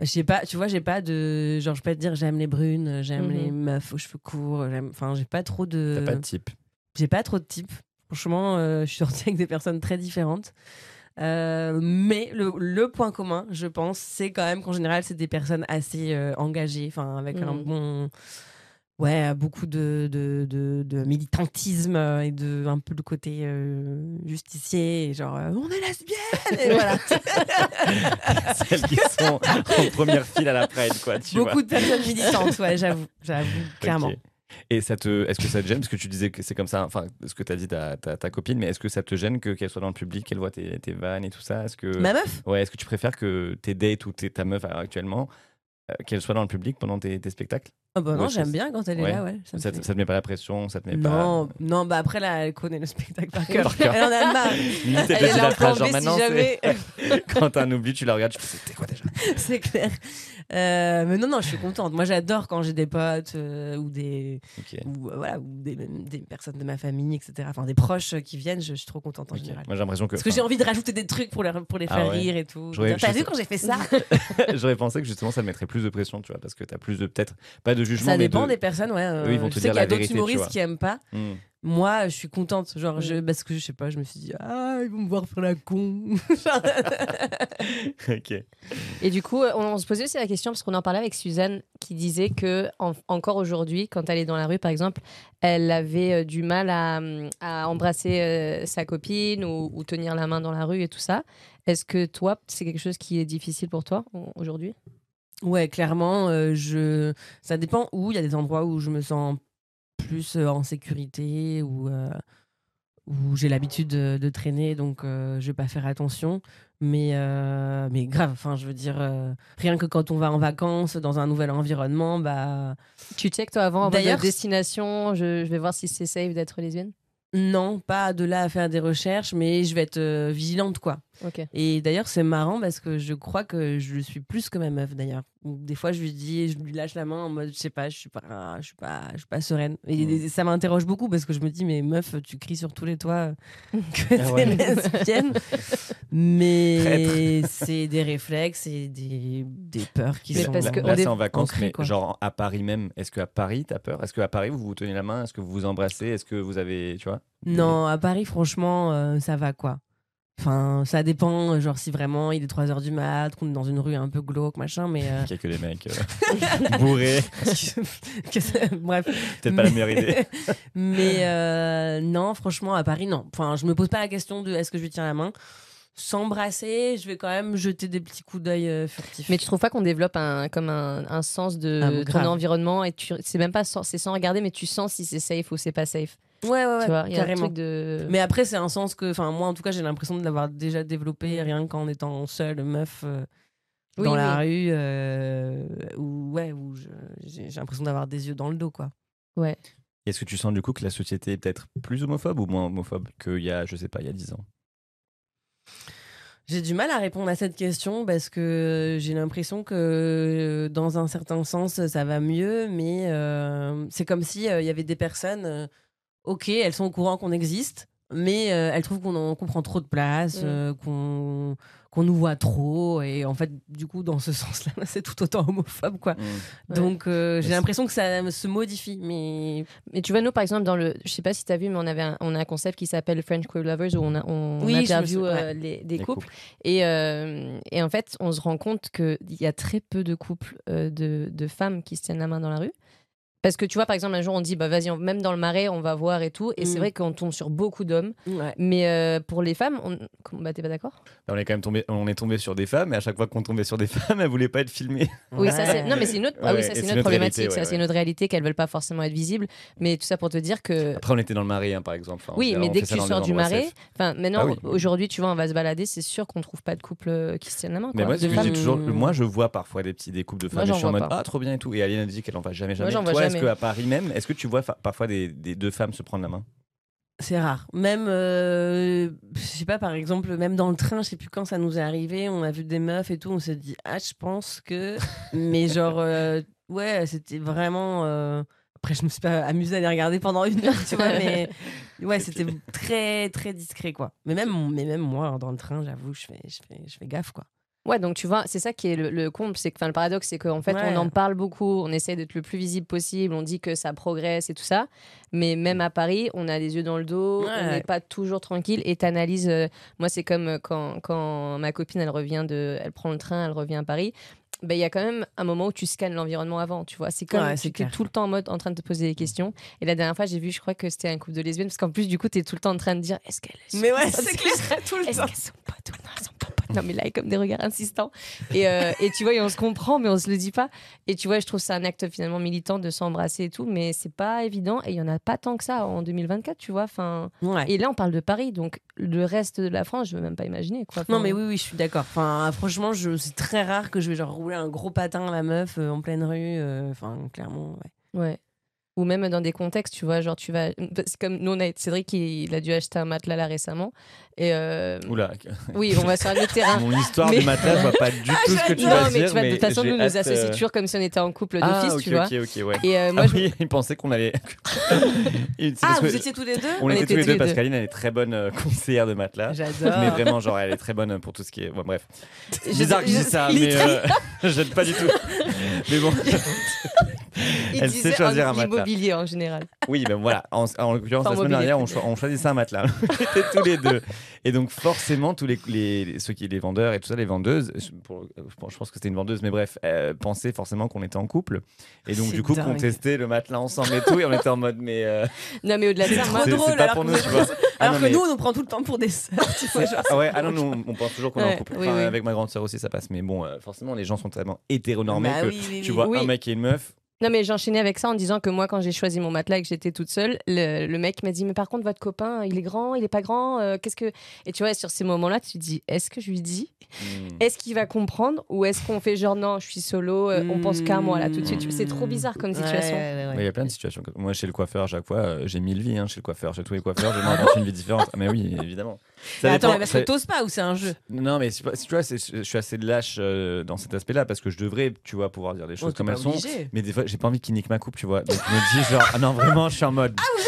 Je sais pas, tu vois, j'ai pas de genre je peux pas te dire j'aime les brunes, j'aime Mhm. les meufs aux cheveux courts, j'aime enfin j'ai pas trop de T'as pas de type. j'ai pas trop de types. Franchement, euh, je suis sortie [laughs] avec des personnes très différentes. Euh, mais le, le point commun, je pense, c'est quand même qu'en général, c'est des personnes assez euh, engagées, enfin avec un Mhm. bon, ouais, beaucoup de, de, de, de militantisme euh, et de un peu le côté euh, justicier, et genre euh, on est lesbiennes, et voilà. [laughs] Celles qui sont en première file à la Pride, quoi. Tu beaucoup vois. de personnes militantes, ouais, j'avoue, j'avoue, clairement. Et ça te, est-ce que ça te gêne Parce que tu disais que c'est comme ça, enfin, ce que tu as dit ta, ta, ta copine, mais est-ce que ça te gêne que, qu'elle soit dans le public, qu'elle voit tes, tes vannes et tout ça? Est-ce que, Ma meuf? Ouais, est-ce que tu préfères que tes dates ou ta meuf actuellement, qu'elle soit dans le public pendant tes, tes spectacles Ah bah non, Ouais, j'aime bien quand elle est ouais. là, ouais. ça te- fait- ça te met pas la pression Ça te met Non, non, bah après là, elle connaît le spectacle par cœur. Elle en a marre. pas. [laughs] Elle est là si jamais. [laughs] quand t'as un oubli, tu la regardes, tu fais c'était quoi déjà? [laughs] c'est clair. Euh, mais non, non, je suis contente. Moi, j'adore quand j'ai des potes euh, ou des ou euh, voilà ou des, des personnes de ma famille, etc. Enfin, des proches qui viennent. Je, je suis trop contente en général. Moi j'ai l'impression que. Parce que j'ai envie de rajouter des trucs pour les, pour les Ah faire ouais. rire et tout. T'as vu quand j'ai fait ça? [laughs] J'aurais pensé que justement ça te mettrait plus de pression, tu vois, parce que t'as plus de peut-être pas de jugement. Ça mais dépend de- des personnes, ouais. Eux, ils vont te dire qu'il y a d'autres humoristes qui aiment pas. Hmm. Moi, je suis contente. Genre, je, parce que je sais pas, je me suis dit, ah, ils vont me voir faire la con. [laughs] Ok. Et du coup, on, on se posait aussi la question, parce qu'on en parlait avec Suzanne, qui disait que en- encore aujourd'hui, quand elle est dans la rue, par exemple, elle avait euh, du mal à, à embrasser euh, sa copine ou, ou tenir la main dans la rue et tout ça. Est-ce que toi, c'est quelque chose qui est difficile pour toi au- aujourd'hui? Ouais, clairement, euh, je... ça dépend où. Il y a des endroits où je me sens plus euh, en sécurité, où, euh, où j'ai l'habitude de, de traîner, donc euh, je vais pas faire attention. Mais, euh, mais grave, enfin, je veux dire, euh, rien que quand on va en vacances dans un nouvel environnement, bah Tu check toi avant, mode D'ailleurs, destination, je, je vais voir si c'est safe d'être lesbienne? Non, pas de là à faire des recherches, mais je vais être vigilante, quoi. Et d'ailleurs, c'est marrant parce que je crois que je suis plus que ma meuf d'ailleurs. Des fois, je lui dis, je lui lâche la main en mode, je sais pas, je suis pas, je suis pas, je suis pas sereine. Et Mm. ça m'interroge beaucoup parce que je me dis, mais meuf, tu cries sur tous les toits [laughs] que Ah t'es ouais. lesbienne. mais [laughs] c'est des réflexes et des, des peurs qui Mais sont. parce là, que là, on c'est est en vacances, mais quoi. genre à Paris même. Est-ce qu'à Paris, t'as peur? Est-ce qu'à Paris, vous vous tenez la main? Est-ce que vous vous embrassez? Est-ce que vous avez, tu vois? Non, à Paris, franchement, euh, ça va quoi. Enfin, ça dépend, genre si vraiment il est 3h du mat, qu'on est dans une rue un peu glauque, machin, mais. euh, Il y a que des mecs euh, [laughs] bourrés. [laughs] que ça- Bref. Peut-être pas la meilleure idée. [laughs] Mais euh, non, franchement, à Paris, non. Enfin, je me pose pas la question de est-ce que je lui tiens la main. S'embrasser, je vais quand même jeter des petits coups d'œil euh, furtifs. Mais tu trouves pas qu'on développe un, comme un, un sens de Ah, ton grave. environnement et tu c'est même pas sans, c'est sans regarder mais tu sens si c'est safe ou c'est pas safe. Ouais, ouais, ouais, tu vois, y a un carrément. truc de Mais après, c'est un sens que, enfin, moi en tout cas, j'ai l'impression de l'avoir déjà développé rien qu'en étant seule meuf euh, Oui, dans oui. la rue, euh, où, ouais, où j'ai l'impression d'avoir des yeux dans le dos, quoi. Ouais. Est-ce que tu sens du coup que la société est peut-être plus homophobe ou moins homophobe qu'il y a, je sais pas, il y a 10 ans? J'ai du mal à répondre à cette question parce que j'ai l'impression que dans un certain sens ça va mieux, mais euh, c'est comme si euh, il y avait des personnes, euh, ok, elles sont au courant qu'on existe, mais euh, elles trouvent qu'on en- qu'on prend trop de place, Mm. euh, qu'on qu'on nous voit trop, et en fait, du coup, dans ce [laughs] sens-là, [laughs] c'est tout autant homophobe, quoi. Mm. Donc, euh, j'ai l'impression que ça se modifie, mais Mais tu vois, nous, par exemple, dans le. Je sais pas si tu as vu, mais on, avait un, on a un concept qui s'appelle French Queer Lovers où on, a, on Oui, interview euh, les, des Les couples. couples. Et, euh, et en fait, on se rend compte qu'il y a très peu de couples euh, de, de femmes qui se tiennent la main dans la rue. Parce que tu vois, par exemple, un jour, on dit, bah vas-y, on- même dans le marais, on va voir et tout. Et c'est Mm. vrai qu'on tombe sur beaucoup d'hommes. ouais. Mais euh, pour les femmes, on... bah, t'es pas d'accord? Là, on est quand même tombé, on est tombé sur des femmes, et à chaque fois qu'on tombait sur des [laughs] femmes, elles voulaient pas être filmées. Oui, ça c'est. Non, mais c'est une autre. ah oui, Ouais, ça et c'est une autre problématique. réalité, ça c'est une autre réalité qu'elles veulent pas forcément être visibles. Mais tout ça pour te dire que. Après, on était dans le marais, hein, par exemple. Enfin, Oui, on- mais on dès fait que ça tu dans des sors du endroits marais, safe. enfin maintenant, Ah oui. aujourd'hui, tu vois, on va se balader, c'est sûr qu'on trouve pas de couple euh, qui se tiennent la main. Mais quoi. moi, De ce que je femmes. dis toujours, moi, je vois parfois des petits des couples de Moi, femmes, et j'en je suis en vois mode pas. ah trop bien et tout. Et Aline a dit qu'elle en va jamais jamais. j'en vois Toi, est-ce jamais. qu'à Paris même, est-ce que tu vois parfois des, des deux femmes se prendre la main? C'est rare. Même, euh, je sais pas, par exemple, même dans le train, je sais plus quand ça nous est arrivé, on a vu des meufs et tout, on s'est dit, ah, je pense que. [laughs] Mais genre, euh, ouais, c'était vraiment. euh, Après, je me suis pas amusée à les regarder pendant une heure, tu vois, mais [laughs] ouais, c'était très, très discret, quoi. Mais même, mais même moi, dans le train, j'avoue, je fais, je, fais, je fais gaffe, quoi. Ouais, donc tu vois, c'est ça qui est le, le comble, c'est que, enfin, le paradoxe, c'est qu'en fait, Ouais. on en parle beaucoup, on essaie d'être le plus visible possible, on dit que ça progresse et tout ça, mais même à Paris, on a les yeux dans le dos, Ouais. on n'est pas toujours tranquille et t'analyses. euh, moi, c'est comme euh, quand, quand ma copine, elle revient de, elle prend le train, elle revient à Paris. Ben, il y a quand même un moment où tu scannes l'environnement avant, tu vois. C'est comme Ouais, tu es clair. tout le temps en mode en train de te poser des questions. Et la dernière fois, j'ai vu, je crois que c'était un couple de lesbiennes, parce qu'en plus, du coup, tu es tout le temps en train de dire est-ce qu'elles Mais ouais, sont c'est clair, [laughs] tout le temps. sont elles sont pas [laughs] Non, mais là, il y a comme des regards insistants. Et, euh, et tu vois, et on se comprend, mais on se le dit pas. Et tu vois, je trouve ça un acte finalement militant de s'embrasser et tout, mais c'est pas évident. Et il y en a pas tant que ça en 2024, tu vois. Enfin, Ouais. et là, on parle de Paris, donc le reste de la France, je veux même pas imaginer. Quoi. Non mais oui oui je suis d'accord. Enfin franchement je c'est très rare que je vais genre rouler un gros patin à la meuf euh, en pleine rue. euh, Enfin clairement ouais. Ouais. Ou même dans des contextes, tu vois, genre tu vas. C'est comme nous, on a Cédric, il a dû acheter un matelas là récemment. Et euh, Oula, oui, on va sur autre terrain. mon histoire Mais- de matelas, je vois pas du [laughs] tout ce que tu non, vas mais dire. tu vois, de toute façon, nous nous associons euh, toujours comme si on était en couple Ah, d'office, ok, tu vois. ouais. Et euh, moi, ah je- oui, il pensait qu'on allait. [laughs] Ah vous étiez tous les deux On, on était était tous les deux qu'Aline elle est très bonne euh, conseillère de matelas. J'adore. Mais vraiment, genre, elle est très bonne pour tout ce qui est. Bon, bref. Je- Bizarre que je je- dise ça, mais euh, [laughs] j'aime pas du tout. Mais bon, il elle sait choisir en un matelas. L'immobilier en général. oui, ben voilà. En, en l'occurrence, la semaine dernière, on, peut-être. cho- on choisissait un matelas. [laughs] On était tous les deux. Et donc, forcément, tous les, les, ceux qui les vendeurs et tout ça, les vendeuses, je, pour- je pense- que c'était une vendeuse, mais bref, euh, pensaient forcément qu'on était en couple. Et donc, du coup, dingue. qu'on testait le matelas ensemble et tout. Et on était en mode, mais. euh, Non, mais au-delà de ça, c'est- drôle, pas alors pour nous, tu vois. Ah Alors non, que mais- nous on nous prend tout le temps pour des sœurs. Ah ouais, ah non, nous, on- pense toujours qu'on est en couple. oui, Enfin, oui. Avec ma grande sœur aussi, ça passe. Mais bon, euh, forcément, les gens sont tellement hétéronormés Bah que oui, tu vois un mec et une meuf. Non, mais j'enchaînais avec ça en disant que moi, quand j'ai choisi mon matelas et que j'étais toute seule, le, le mec m'a dit Mais par contre, votre copain, il est grand, il est pas grand, euh, qu'est-ce que. Et tu vois, sur ces moments-là, tu te dis Est-ce que je lui dis? Hmm. Est-ce qu'il va comprendre? Ou est-ce qu'on fait genre Non, je suis solo, euh, on pense qu'à moi là tout de suite? C'est trop bizarre comme situation. ouais, ouais, ouais. Mais Il y a plein de situations. Moi, chez le coiffeur, à chaque fois, euh, j'ai mille vies. Hein, chez le coiffeur, chez tous les coiffeurs, je m'invente une vie différente. Ah, mais oui, évidemment. Ça attends, dépend- parce ça- que t'oses pas ou c'est un jeu Non, mais c'est pas- tu vois, c'est- je suis assez lâche euh, dans cet aspect-là parce que je devrais, tu vois, pouvoir dire des choses Oh, t'es comme pas elles sont. obligé. Mais des fois, j'ai pas envie qu'il nique ma coupe, tu vois. Donc je me dis, genre, [laughs] ah non, vraiment, je suis en mode. Ah, vous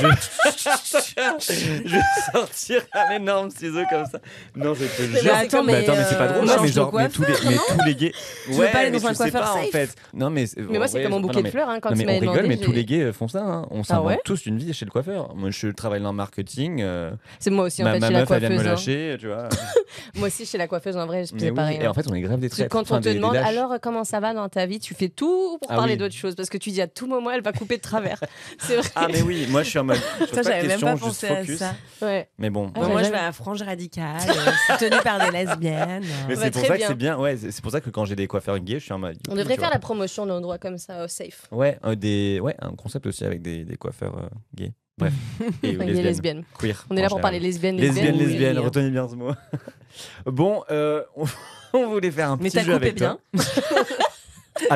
je... je vais [laughs] sortir un énorme ciseau comme ça. Non, je te jure. attends, mais, c'est pas euh, drôle, change non, mais genre, mais tous les, mais tous les gays. veux ouais, pas aller dans un tu coiffeur pas, en safe fait. Non, mais. Mais moi, c'est comme mon bouquet de fleurs hein, quand non, mais m'avait on rigole, demandé. mais tous les gays euh, font ça. hein. On s'invente ouais tous une vie chez le coiffeur. Moi, je travaille dans le marketing. euh, C'est moi aussi en ma fait ma chez la meuf, elle vient me coiffeuse. hein. lâcher, tu vois. [laughs] Moi aussi chez la coiffeuse en vrai, c'est pareil. Et hein. en fait, on est grave des traîtres. quand on te demande alors comment ça va dans ta vie, tu fais tout pour Ah parler d'autre chose parce que tu dis à tout moment elle va couper de travers. [laughs] C'est vrai. Ah mais oui, moi je suis en mode. Je pose Ça, pas j'avais de même questions, pas juste pensé à focus. ça. Ouais. Mais bon. Ah, Bon, moi, je vais à Frange Radicale, euh, soutenue par des lesbiennes. [laughs] Mais c'est pour ça bien. que c'est bien. Ouais, c'est pour ça que quand j'ai des coiffeurs gays, je suis en mode. On devrait faire la promotion d'un endroit comme ça, au safe. Ouais, euh, des, ouais, un concept aussi avec des, des coiffeurs euh, gays. Bref. [laughs] Et lesbiennes. les lesbiennes. Queer. On est là pour parler lesbiennes, Lesbiennes, lesbiennes. lesbiennes, retenez bien ce mot. [laughs] bon, euh, on, on voulait faire un Mais petit ta jeu avec bien.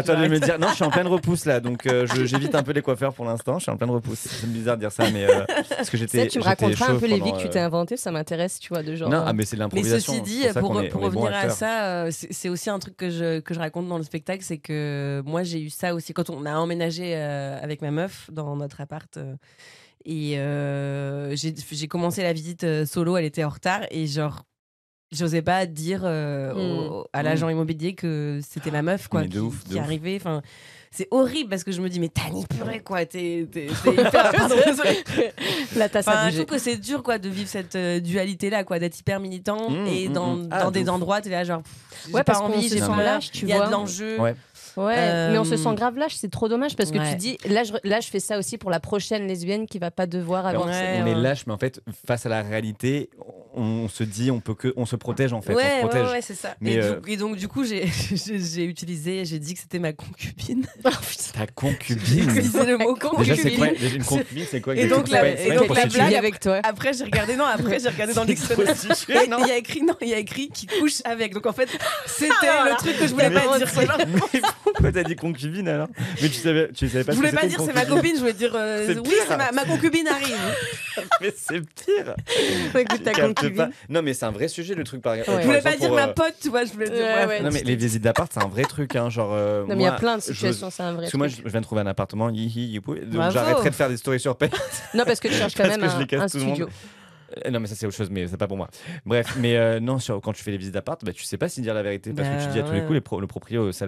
Toi de me dire. Non, je suis en pleine repousse là, donc euh, je- j'évite un peu les coiffeurs pour l'instant. Je suis en pleine repousse. C'est bizarre de dire ça, mais euh, parce que Tu j'étais. tu me j'étais raconteras un chauve peu les vies pendant, que tu euh, t'es inventées, ça m'intéresse, tu vois, de genre. Non, euh, ah, mais c'est de Mais l'improvisation. ceci dit, c'est ça pour, qu'on est- pour on est bon revenir à acteurs. ça, euh, c'est c'est aussi un truc que je, que je raconte dans le spectacle, c'est que moi j'ai eu ça aussi quand on a emménagé euh, avec ma meuf dans notre appart. euh, et euh, j'ai j'ai commencé la visite euh, solo, elle était en retard et genre j'osais pas dire euh, au- à l'agent immobilier que c'était ma meuf quoi Mais qui, ouf, qui arrivait. Enfin, c'est horrible parce que je me dis mais Tani purée quoi, t'es [laughs] hyper. La tasse Enfin, je trouve que c'est dur quoi de vivre cette dualité là quoi d'être hyper militant Mmh, et dans, mmh. dans Ah, de des ouf. endroits t'es là genre pff, Ouais, pas parce qu'on envie se j'ai sent lâche, tu il y a vois. de l'enjeu Ouais. Ouais, Euh, mais on se sent grave lâche, c'est trop dommage parce que Ouais. tu dis, là je, là je fais ça aussi pour la prochaine lesbienne qui va pas devoir. Alors, Ouais, on est lâche, mais en fait, face à la réalité, on se dit, on peut que, on se protège en fait, on ouais, se ouais, protège. ouais, c'est ça. Mais, et, euh, du- et donc, du coup, j'ai [laughs] j'ai- j'ai utilisé, j'ai dit que c'était ma concubine. [laughs] Ta J'ai concubine. utilisé le mot Déjà, c'est concubine. quoi Déjà, une concubine, c'est quoi Et donc, la- C'est et donc, la blague- avec toi. Après, j'ai regardé, non, après, j'ai regardé dans le [laughs] dictionnaire. Il y a écrit, non, il y a écrit qui couche avec. Donc, en fait, c'était Ah, le truc que je voulais pas dire. pourquoi t'as dit concubine alors Mais tu savais, tu savais pas Je ce que voulais pas dire c'est ma concubine. copine, je voulais dire euh, oui, c'est ma, concubine arrive. Mais c'est pire. Écoute, ta captes pas. Non, mais c'est un vrai sujet le truc par. Je voulais pas dire pour, ma euh, pote, tu vois, je voulais dire. Ouais, bref. ouais. Non, mais les visites d'appart, c'est un vrai truc, hein. Genre. euh, Non, mais il y a plein de situations, c'est un vrai Parce que moi, truc. je je viens de trouver un appartement, donc j'arrêterai de faire des stories sur Pay. Non, parce que tu cherches quand Parce même que je les un, casse un tout le monde. studio. Euh, Non, mais ça, c'est autre chose, mais c'est pas pour moi. Bref, mais euh, non, sur, quand tu fais les visites d'appart, bah, tu sais pas si dire la vérité. Parce que Bah, tu dis à tous les ouais. coups, les pro- le proprio euh, il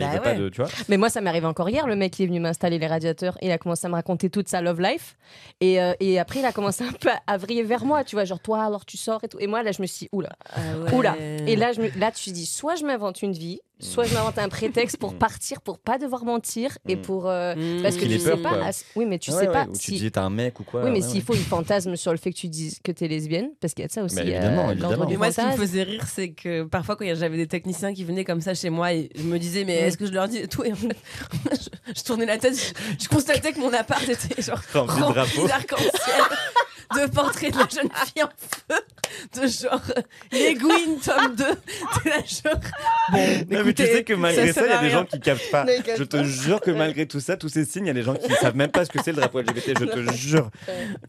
Bah veut pas ouais. de. Tu vois Mais moi, ça m'est arrivé encore hier. Le mec, il est venu m'installer les radiateurs et il a commencé à me raconter toute sa love life. Et, euh, et après, il a commencé un peu à, à vriller vers moi, tu vois, genre toi, alors tu sors et tout. Et moi, là, je me suis dit, oula, Ah ouais. oula. Et là, je me, là, tu te dis, soit je m'invente une vie, soit je m'invente un prétexte pour partir, pour pas devoir mentir et Mm. pour. euh, Mmh. parce que tu sais peur, pas. quoi. Oui, mais tu Ouais, sais ouais, pas Ou tu si. te dis, t'es un mec ou quoi Oui, mais s'il ouais. faut, il fantasme sur le fait que tu dises que t'es lesbienne, parce qu'il y a de ça aussi. Bah, évidemment, euh, évidemment. Mais moi, ce qui me fantasme. faisait rire, c'est que parfois, quand j'avais des techniciens qui venaient comme ça chez moi, et je me disais, mais Mm. est-ce que je leur dis et tout Et en fait, [laughs] je, je tournais la tête, je, je constatais que mon appart était genre Rempli de drapeaux. [laughs] de portraits de la jeune fille en feu, de genre euh, Les tome 2. T'es là, genre. Bon, Non, mais tu sais que malgré ça, il y a des gens qui captent pas. Je te jure que malgré tout ça, tous ces signes, il y a des gens qui savent même pas ce que c'est le drapeau LGBT. Je te jure.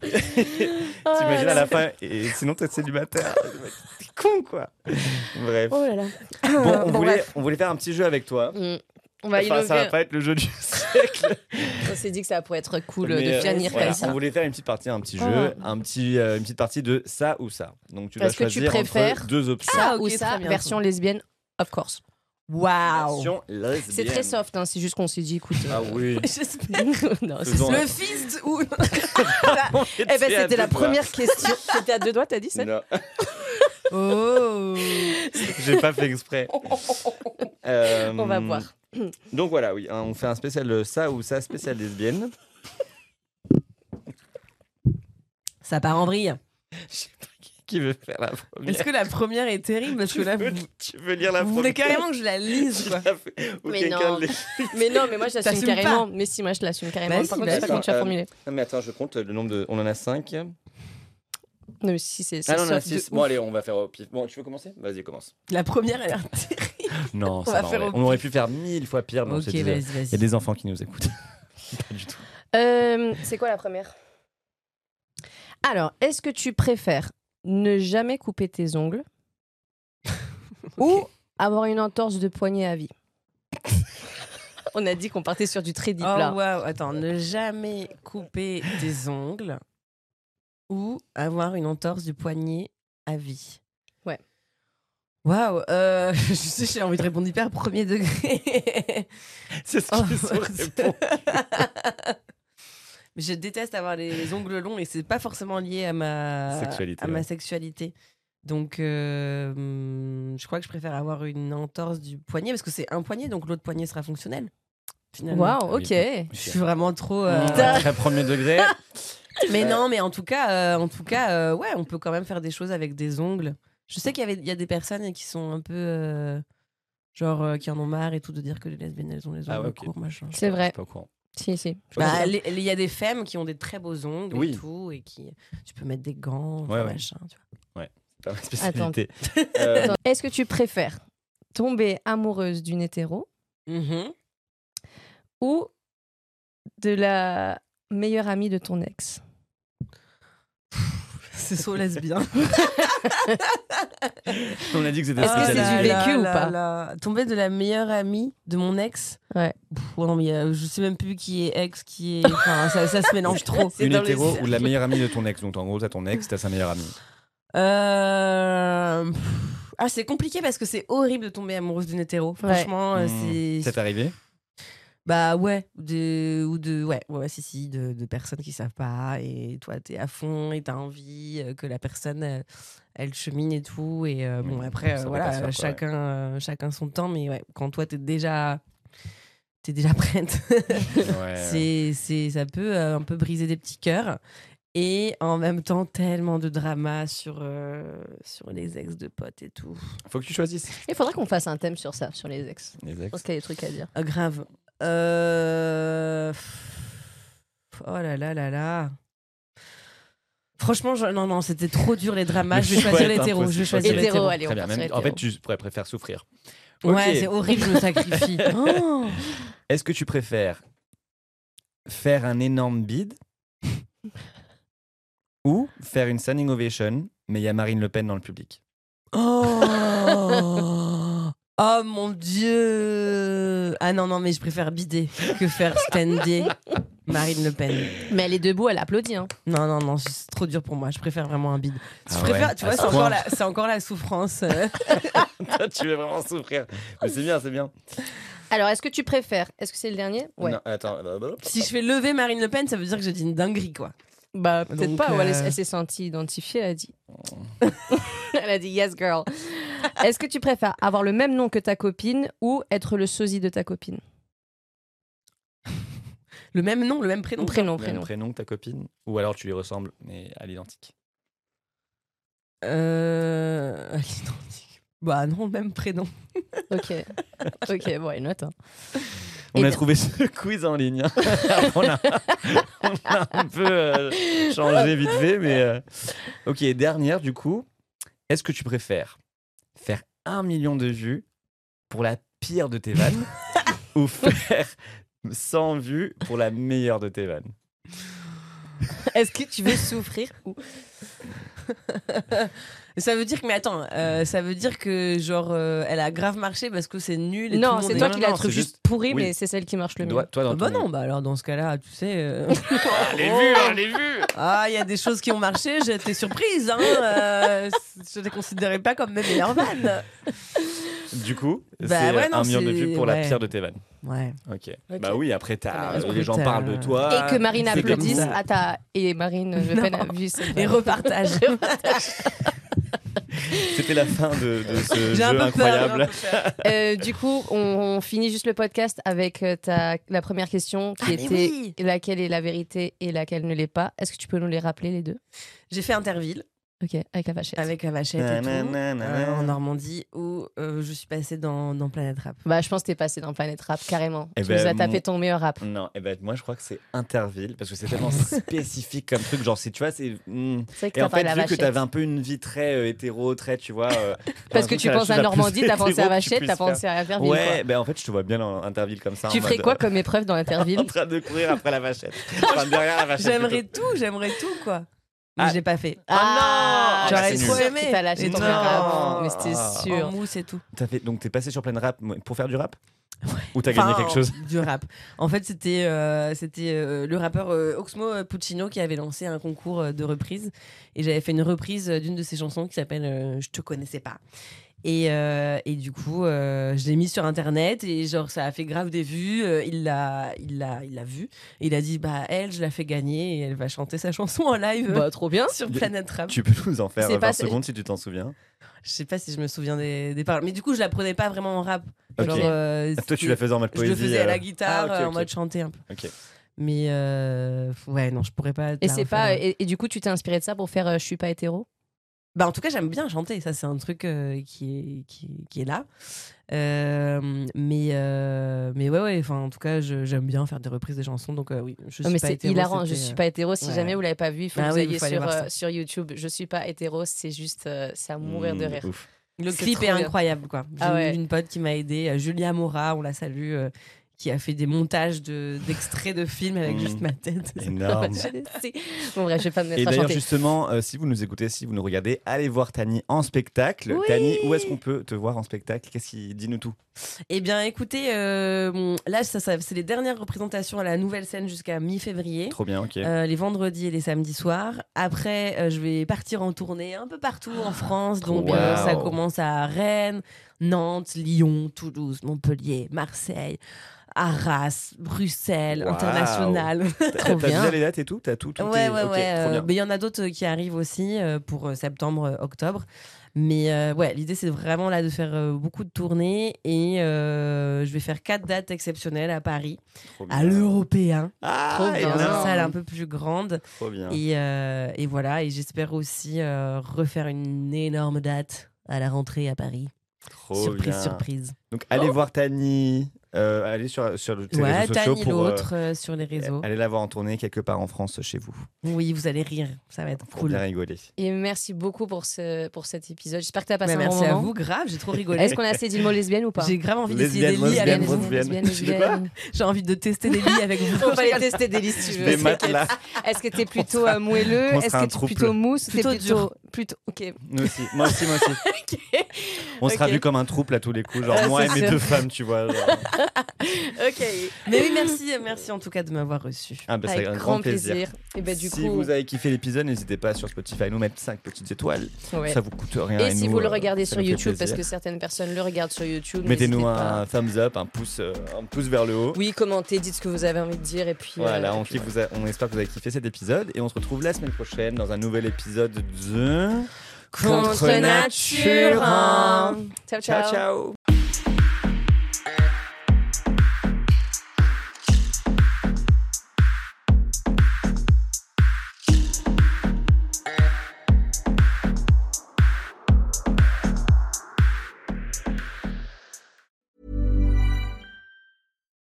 [laughs] T'imagines à la fin, et sinon t'es célibataire. T'es con quoi. Bref. Oh là là. Bon, on, Bon, voulait, bref. on voulait faire un petit jeu avec toi. Mm. On va Enfin, ça va pas être le jeu du [laughs] siècle. On s'est dit que ça pourrait être cool mais, de euh, finir voilà, comme ça. On voulait faire une petite partie, un petit Ah. jeu, un petit, euh, une petite partie de ça ou ça. Donc tu Est-ce que tu choisir préfères entre deux options. Ça Ah, ou ça, version lesbienne, of course. Waouh! Version C'est très soft, hein, c'est juste qu'on s'est dit, écoute. Ah oui. [laughs] Non, Faisons- Le fist ou. [laughs] Eh ben, c'était la première question. C'était à deux doigts, t'as dit ça Non, Oh! j'ai pas fait exprès. Euh, On va voir. Donc voilà, oui, hein, on fait un spécial euh, ça ou ça spécial lesbienne. Ça part en vrille. [laughs] Qui veut faire la première Est-ce que la première est terrible Parce que là, tu, veux, vous, tu veux lire la vous première? voulez carrément que je la lise, quoi. Ou Mais quelqu'un non. les- [laughs] Mais non, mais moi je l'assume T'assumes carrément. Mais si, moi je l'assume carrément. Vas-y, Par contre, je sais pas vas-y. comment tu as Euh, formulé. Non mais attends, je compte le nombre de... On en a 5. Non, mais si, c'est Ah non, on de 6. Bon allez, on va faire au pif. Bon, tu veux commencer? Vas-y, commence. La première, elle a l'air terrible. [laughs] Non, ça va va, faire On aurait pu faire mille fois pire, mais on Ok, vas-y, euh, Il y a vas-y. des enfants qui nous écoutent. [laughs] pas du tout. Euh, c'est quoi la première? Alors, est-ce que tu préfères ne jamais couper tes ongles [laughs] ou avoir une entorse de poignet à vie? On a dit qu'on partait sur du très deep Oh là. waouh, attends, ne jamais couper des ongles ou avoir une entorse du poignet à vie. Ouais. Waouh, euh, [laughs] je sais, j'ai envie de répondre hyper premier degré. [laughs] C'est ce Oh, qu'ils ont répondu. Mais [laughs] je déteste avoir les ongles longs et c'est pas forcément lié à ma Sexualité, À ma sexualité. Donc, euh, hum, je crois que je préfère avoir une entorse du poignet parce que c'est un poignet, donc l'autre poignet sera fonctionnel. Waouh, Oui. ok. Je suis vraiment trop. euh, Mmh, Très premier degré. [laughs] Mais non, mais en tout cas, euh, en tout cas, euh, ouais, on peut quand même faire des choses avec des ongles. Je sais qu'il y avait, il y a des personnes qui sont un peu, euh, genre, euh, qui en ont marre et tout de dire que les lesbiennes elles ont les ongles Ah ouais, ok. courts, machin. C'est vrai. Je suis pas au courant. Si, si. Bah, les- il y a des femmes qui ont des très beaux ongles Oui. et tout, et qui, tu peux mettre des gants, enfin, Ouais, ouais. machin, tu vois. C'est pas ma spécialité. [laughs] Euh, Attends, Est-ce que tu préfères tomber amoureuse d'une hétéro Mhm. ou de la meilleure amie de ton ex C'est so lesbien. [laughs] On a dit que c'était Est-ce que c'est du vécu ou là pas là. Tomber de la meilleure amie de mon ex. Ouais. Pff, ouais, non, mais euh, je sais même plus qui est ex, qui est. Enfin, ça, ça se mélange [laughs] trop. Une les hétéro [laughs] ou la meilleure amie de ton ex. Donc en gros, t'as ton ex, t'as sa meilleure amie. Euh, Ah, c'est compliqué parce que c'est horrible de tomber amoureuse d'une hétéro. Franchement, euh, Mmh. c'est. C'est arrivé Bah ouais, de, ou de, ouais, ouais, si, si, de, de personnes qui savent pas, et toi, t'es à fond, et t'as envie euh, que la personne, euh, elle chemine et tout, et euh, bon, Mmh, après, euh, voilà, faire, quoi, chacun, euh, chacun son temps, mais ouais, quand toi, t'es déjà, t'es déjà [laughs] prête, Ouais. c'est, c'est, ça peut euh, un peu briser des petits cœurs, et en même temps, tellement de drama sur, euh, sur les ex de potes et tout. Faut que tu choisisses. Il faudrait qu'on fasse un thème sur ça, sur les ex. Les Je ex. pense qu'il y a des trucs à dire. Ah, grave. Euh... Oh là là là là. Franchement, je- non, non, c'était trop dur les dramas. Je vais choisir l'hétéro. Je vais choisir l'hétéro. allez, on Très bien. part sur Même- en fait, tu pourrais préférer souffrir. Ouais, c'est horrible, je me sacrifie. [laughs] Oh. Est-ce que tu préfères faire un énorme bide ou faire une standing ovation, mais il y a Marine Le Pen dans le public? Oh. [laughs] Oh mon dieu Ah non, non, mais je préfère bider que faire stander [laughs] Marine Le Pen. Mais elle est debout, elle applaudit. Hein. Non, non, non, c'est trop dur pour moi. Je préfère vraiment un bide. Je Ah préfère, ouais, tu vois, ce c'est encore, la, c'est encore la souffrance. [laughs] [laughs] tu veux vraiment souffrir. Mais c'est bien, c'est bien. Alors, est-ce que tu préfères? Est-ce que c'est le dernier? Ouais. Non, attends. si je fais lever Marine Le Pen, ça veut dire que je dis une dinguerie, quoi. Bah, peut-être pas. ou elle, euh, elle s'est sentie identifiée, elle a dit. [laughs] elle a dit yes, girl. Est-ce que tu préfères avoir le même nom que ta copine ou être le sosie de ta copine? Le même nom, le même prénom. Prénom, Même prénom. prénom que ta copine Ou alors tu lui ressembles, mais à l'identique? Euh... à l'identique. Bah non, même prénom. Ok. [laughs] Ok, bon, une note. hein. On Et a trouvé ce [laughs] quiz en ligne. hein. [laughs] on, a, on a un peu euh, changé vite fait, mais. euh, Ok, dernière du coup. Est-ce que tu préfères faire un million de vues pour la pire de tes vannes [laughs] ou faire 100 vues pour la meilleure de tes vannes? Est-ce que tu veux souffrir ou? Ça veut dire que, mais attends, euh, ça veut dire que genre euh, elle a grave marché parce que c'est nul. Et tout Non, c'est est- toi non, qui non, la non, trouves c'est juste oui. mais c'est celle qui marche le mieux. Toi, toi, dans Ah bah non, bah alors dans ce cas-là, tu sais. euh, [laughs] Ah, les vues, hein, les vues Ah, il y a des choses qui ont marché, été surprise. Hein, euh, [laughs] je ne les considérais pas comme mes meilleures vannes. Du coup, Bah c'est ouais, non, un million de vues pour la pire de tes vannes. Ouais. Ok. Ok. Bah oui, après, t'as- Écoute, les gens parlent de toi. Et que Marine applaudisse à ta. Et Marine Le Pen a Non. vu Et vanne. repartage. [laughs] C'était la fin de, de ce jeu peu incroyable. j'ai un peu peur. Euh, du coup, on, on finit juste le podcast avec euh, ta, la première question qui Ah, était oui. laquelle est la vérité et laquelle ne l'est pas. Est-ce que tu peux nous les rappeler les deux? J'ai fait Interville Ok, avec la vachette. avec la vachette et tout, Nanana. euh, en Normandie où euh, je suis passée dans, dans Planète Rap. Bah, je pense que t'es passé dans Planet Rap carrément. Eh tu ben, nous as tapé mon- ton meilleur rap. Non, et ben moi je crois que c'est Interville parce que c'est tellement [laughs] spécifique comme truc. Genre, c'est, tu vois, c'est. que Et en fait, vu que vachette. t'avais un peu une vie très euh, hétéro, très, tu vois. euh, [laughs] Parce que tu penses à Normandie, t'as pensé à que Vachette, t'as pensé à Interville. Ouais, quoi. ben en fait, je te vois bien dans Interville comme ça. Tu ferais quoi comme épreuve dans [laughs] Interville En train de courir après la vachette. J'aimerais tout, j'aimerais tout quoi. Mais Ah. je l'ai pas fait. Ah, non J'aurais c'est trop aimé. T'as lâché ton non. rap, mais c'était Ah. sûr. En mousse et tout. T'as fait, donc, t'es passé sur plein rap pour faire du rap? Ou t'as gagné Enfin, quelque chose? Du rap. En fait, c'était euh, c'était euh, le rappeur euh, Oxmo Puccino qui avait lancé un concours euh, de reprise. Et j'avais fait une reprise d'une de ses chansons qui s'appelle euh, Je te connaissais pas. Et, euh, et du coup, euh, je l'ai mis sur internet et genre ça a fait grave des vues. Euh, il l'a, il l'a, il l'a vu. Et il a dit bah elle, je la fais gagner et elle va chanter sa [laughs] chanson en live Bah, trop bien. sur Planète Rap. Tu peux nous en faire C'est 20 pas- secondes si tu t'en souviens. Je sais pas si je me souviens des, des paroles, mais du coup je la prenais pas vraiment en rap. Ok. Genre, euh, [laughs] Toi, tu la faisais en mode Je poésie. le faisais à la guitare, ah, en mode chanter un peu. Ok. Mais euh, ouais, non, je pourrais pas. Et c'est pas. Et, et du coup, tu t'es inspiré de ça pour faire euh, Je suis pas hétéro? Bah, en tout cas, j'aime bien chanter. Ça, c'est un truc euh, qui, est, qui, qui est là. Euh, mais, euh, mais ouais, ouais. Enfin, en tout cas, j'aime bien faire des reprises des chansons. Donc, euh, oui, je suis Non, mais pas hétéro, hilarant. Je suis pas hétéro. Si ouais. jamais vous l'avez pas vu, il faut Ah que vous oui, ayez sur, sur YouTube. Je suis pas hétéro. C'est juste. c'est à mourir de Mmh, rire. ouf. Le clip est incroyable, quoi. J'ai Ah ouais. une pote qui m'a aidé, Julia Mora, on la salue, qui a fait des montages de- d'extraits de, films avec Mm. juste ma tête. Énorme. Bon, bref, je vais pas me Et mettre à d'ailleurs, justement, euh, si vous nous écoutez, si vous nous regardez, allez voir Tani en spectacle. Oui. Tani, où est-ce qu'on peut te voir en spectacle? Qu'est-ce qui dis-nous tout Eh bien, écoutez, euh, bon, là, ça, ça- c'est les dernières représentations à la nouvelle scène jusqu'à mi-février. Trop bien, ok. Euh, les vendredis et les samedis soirs. Après, je vais partir en tournée un peu partout en France. Donc, Wow. ça commence à Rennes, Nantes, Lyon, Toulouse, Montpellier, Marseille, Arras, Bruxelles, Wow. international. T'as [laughs] déjà les dates et tout T'as tout, tout ouais, est- ouais, ouais. euh, mais il y en a d'autres euh, qui arrivent aussi euh, pour septembre, octobre. Mais euh, ouais, l'idée c'est vraiment là de faire beaucoup de tournées et je vais faire quatre dates exceptionnelles à Paris, à l'Européen, Ah, Trop bien. dans une salle un peu plus grande. Trop bien. Et, et voilà, et j'espère aussi refaire une énorme date à la rentrée à Paris. Trop surprise, bien. surprise. Donc, allez voir Tani. euh, allez sur, sur les Ouais, réseaux sociaux pour. euh, l'autre euh, sur les réseaux. Allez la voir en tournée quelque part en France chez vous. Oui, vous allez rire, ça va être Pour cool. bien rigoler. Et merci beaucoup pour, ce, pour cet épisode. J'espère que tu as passé Mais un merci bon à moment. vous, grave, j'ai trop rigolé. Est-ce qu'on a assez dit le mot lesbienne ou pas J'ai grave envie d'essayer des lits avec vous. Tu. J'ai envie de tester des lits avec vous. On va aller tester des listes, si tu veux. Des matelas. Est-ce que t'es [laughs] plutôt euh, moelleux Est-ce sera que t'es trouble. plutôt mousse T'es Plutôt plutôt dur. plutôt Ok. Nous aussi. Moi aussi, moi aussi. [laughs] On sera vu comme un trouble à tous les coups. Genre [laughs] moi et mes sûr. deux femmes, tu vois. [laughs] Ok. Mais oui, merci, merci en tout cas de m'avoir reçu. Ah, bah, Avec un grand grand plaisir. Et ben du si coup. vous avez kiffé l'épisode, n'hésitez pas sur Spotify à nous mettre 5 petites étoiles. ouais. Ça vous coûte rien. Et si nous, vous le euh, regardez sur YouTube, parce que certaines personnes le regardent sur YouTube, Mettez-nous pas. un thumbs up, un pouce, euh, un pouce vers le haut. Oui, commentez, dites ce que vous avez envie de dire et puis. Voilà, euh, on, et puis kiffe, vous a- on espère que vous avez kiffé cet épisode et on se retrouve la semaine prochaine dans un nouvel épisode de Contre nature. hein. Ciao, ciao. Ciao ciao.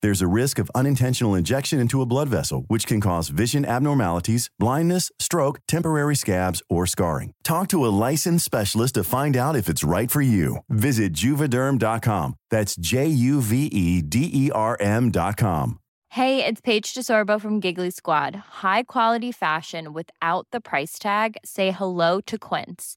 There's a risk of unintentional injection into a blood vessel, which can cause vision abnormalities, blindness, stroke, temporary scabs, or scarring. Talk to a licensed specialist to find out if it's right for you. Visit juvederm.com. That's J U V E D E R M.com. Hey, it's Paige DeSorbo from Giggly Squad. High quality fashion without the price tag. Say hello to Quince.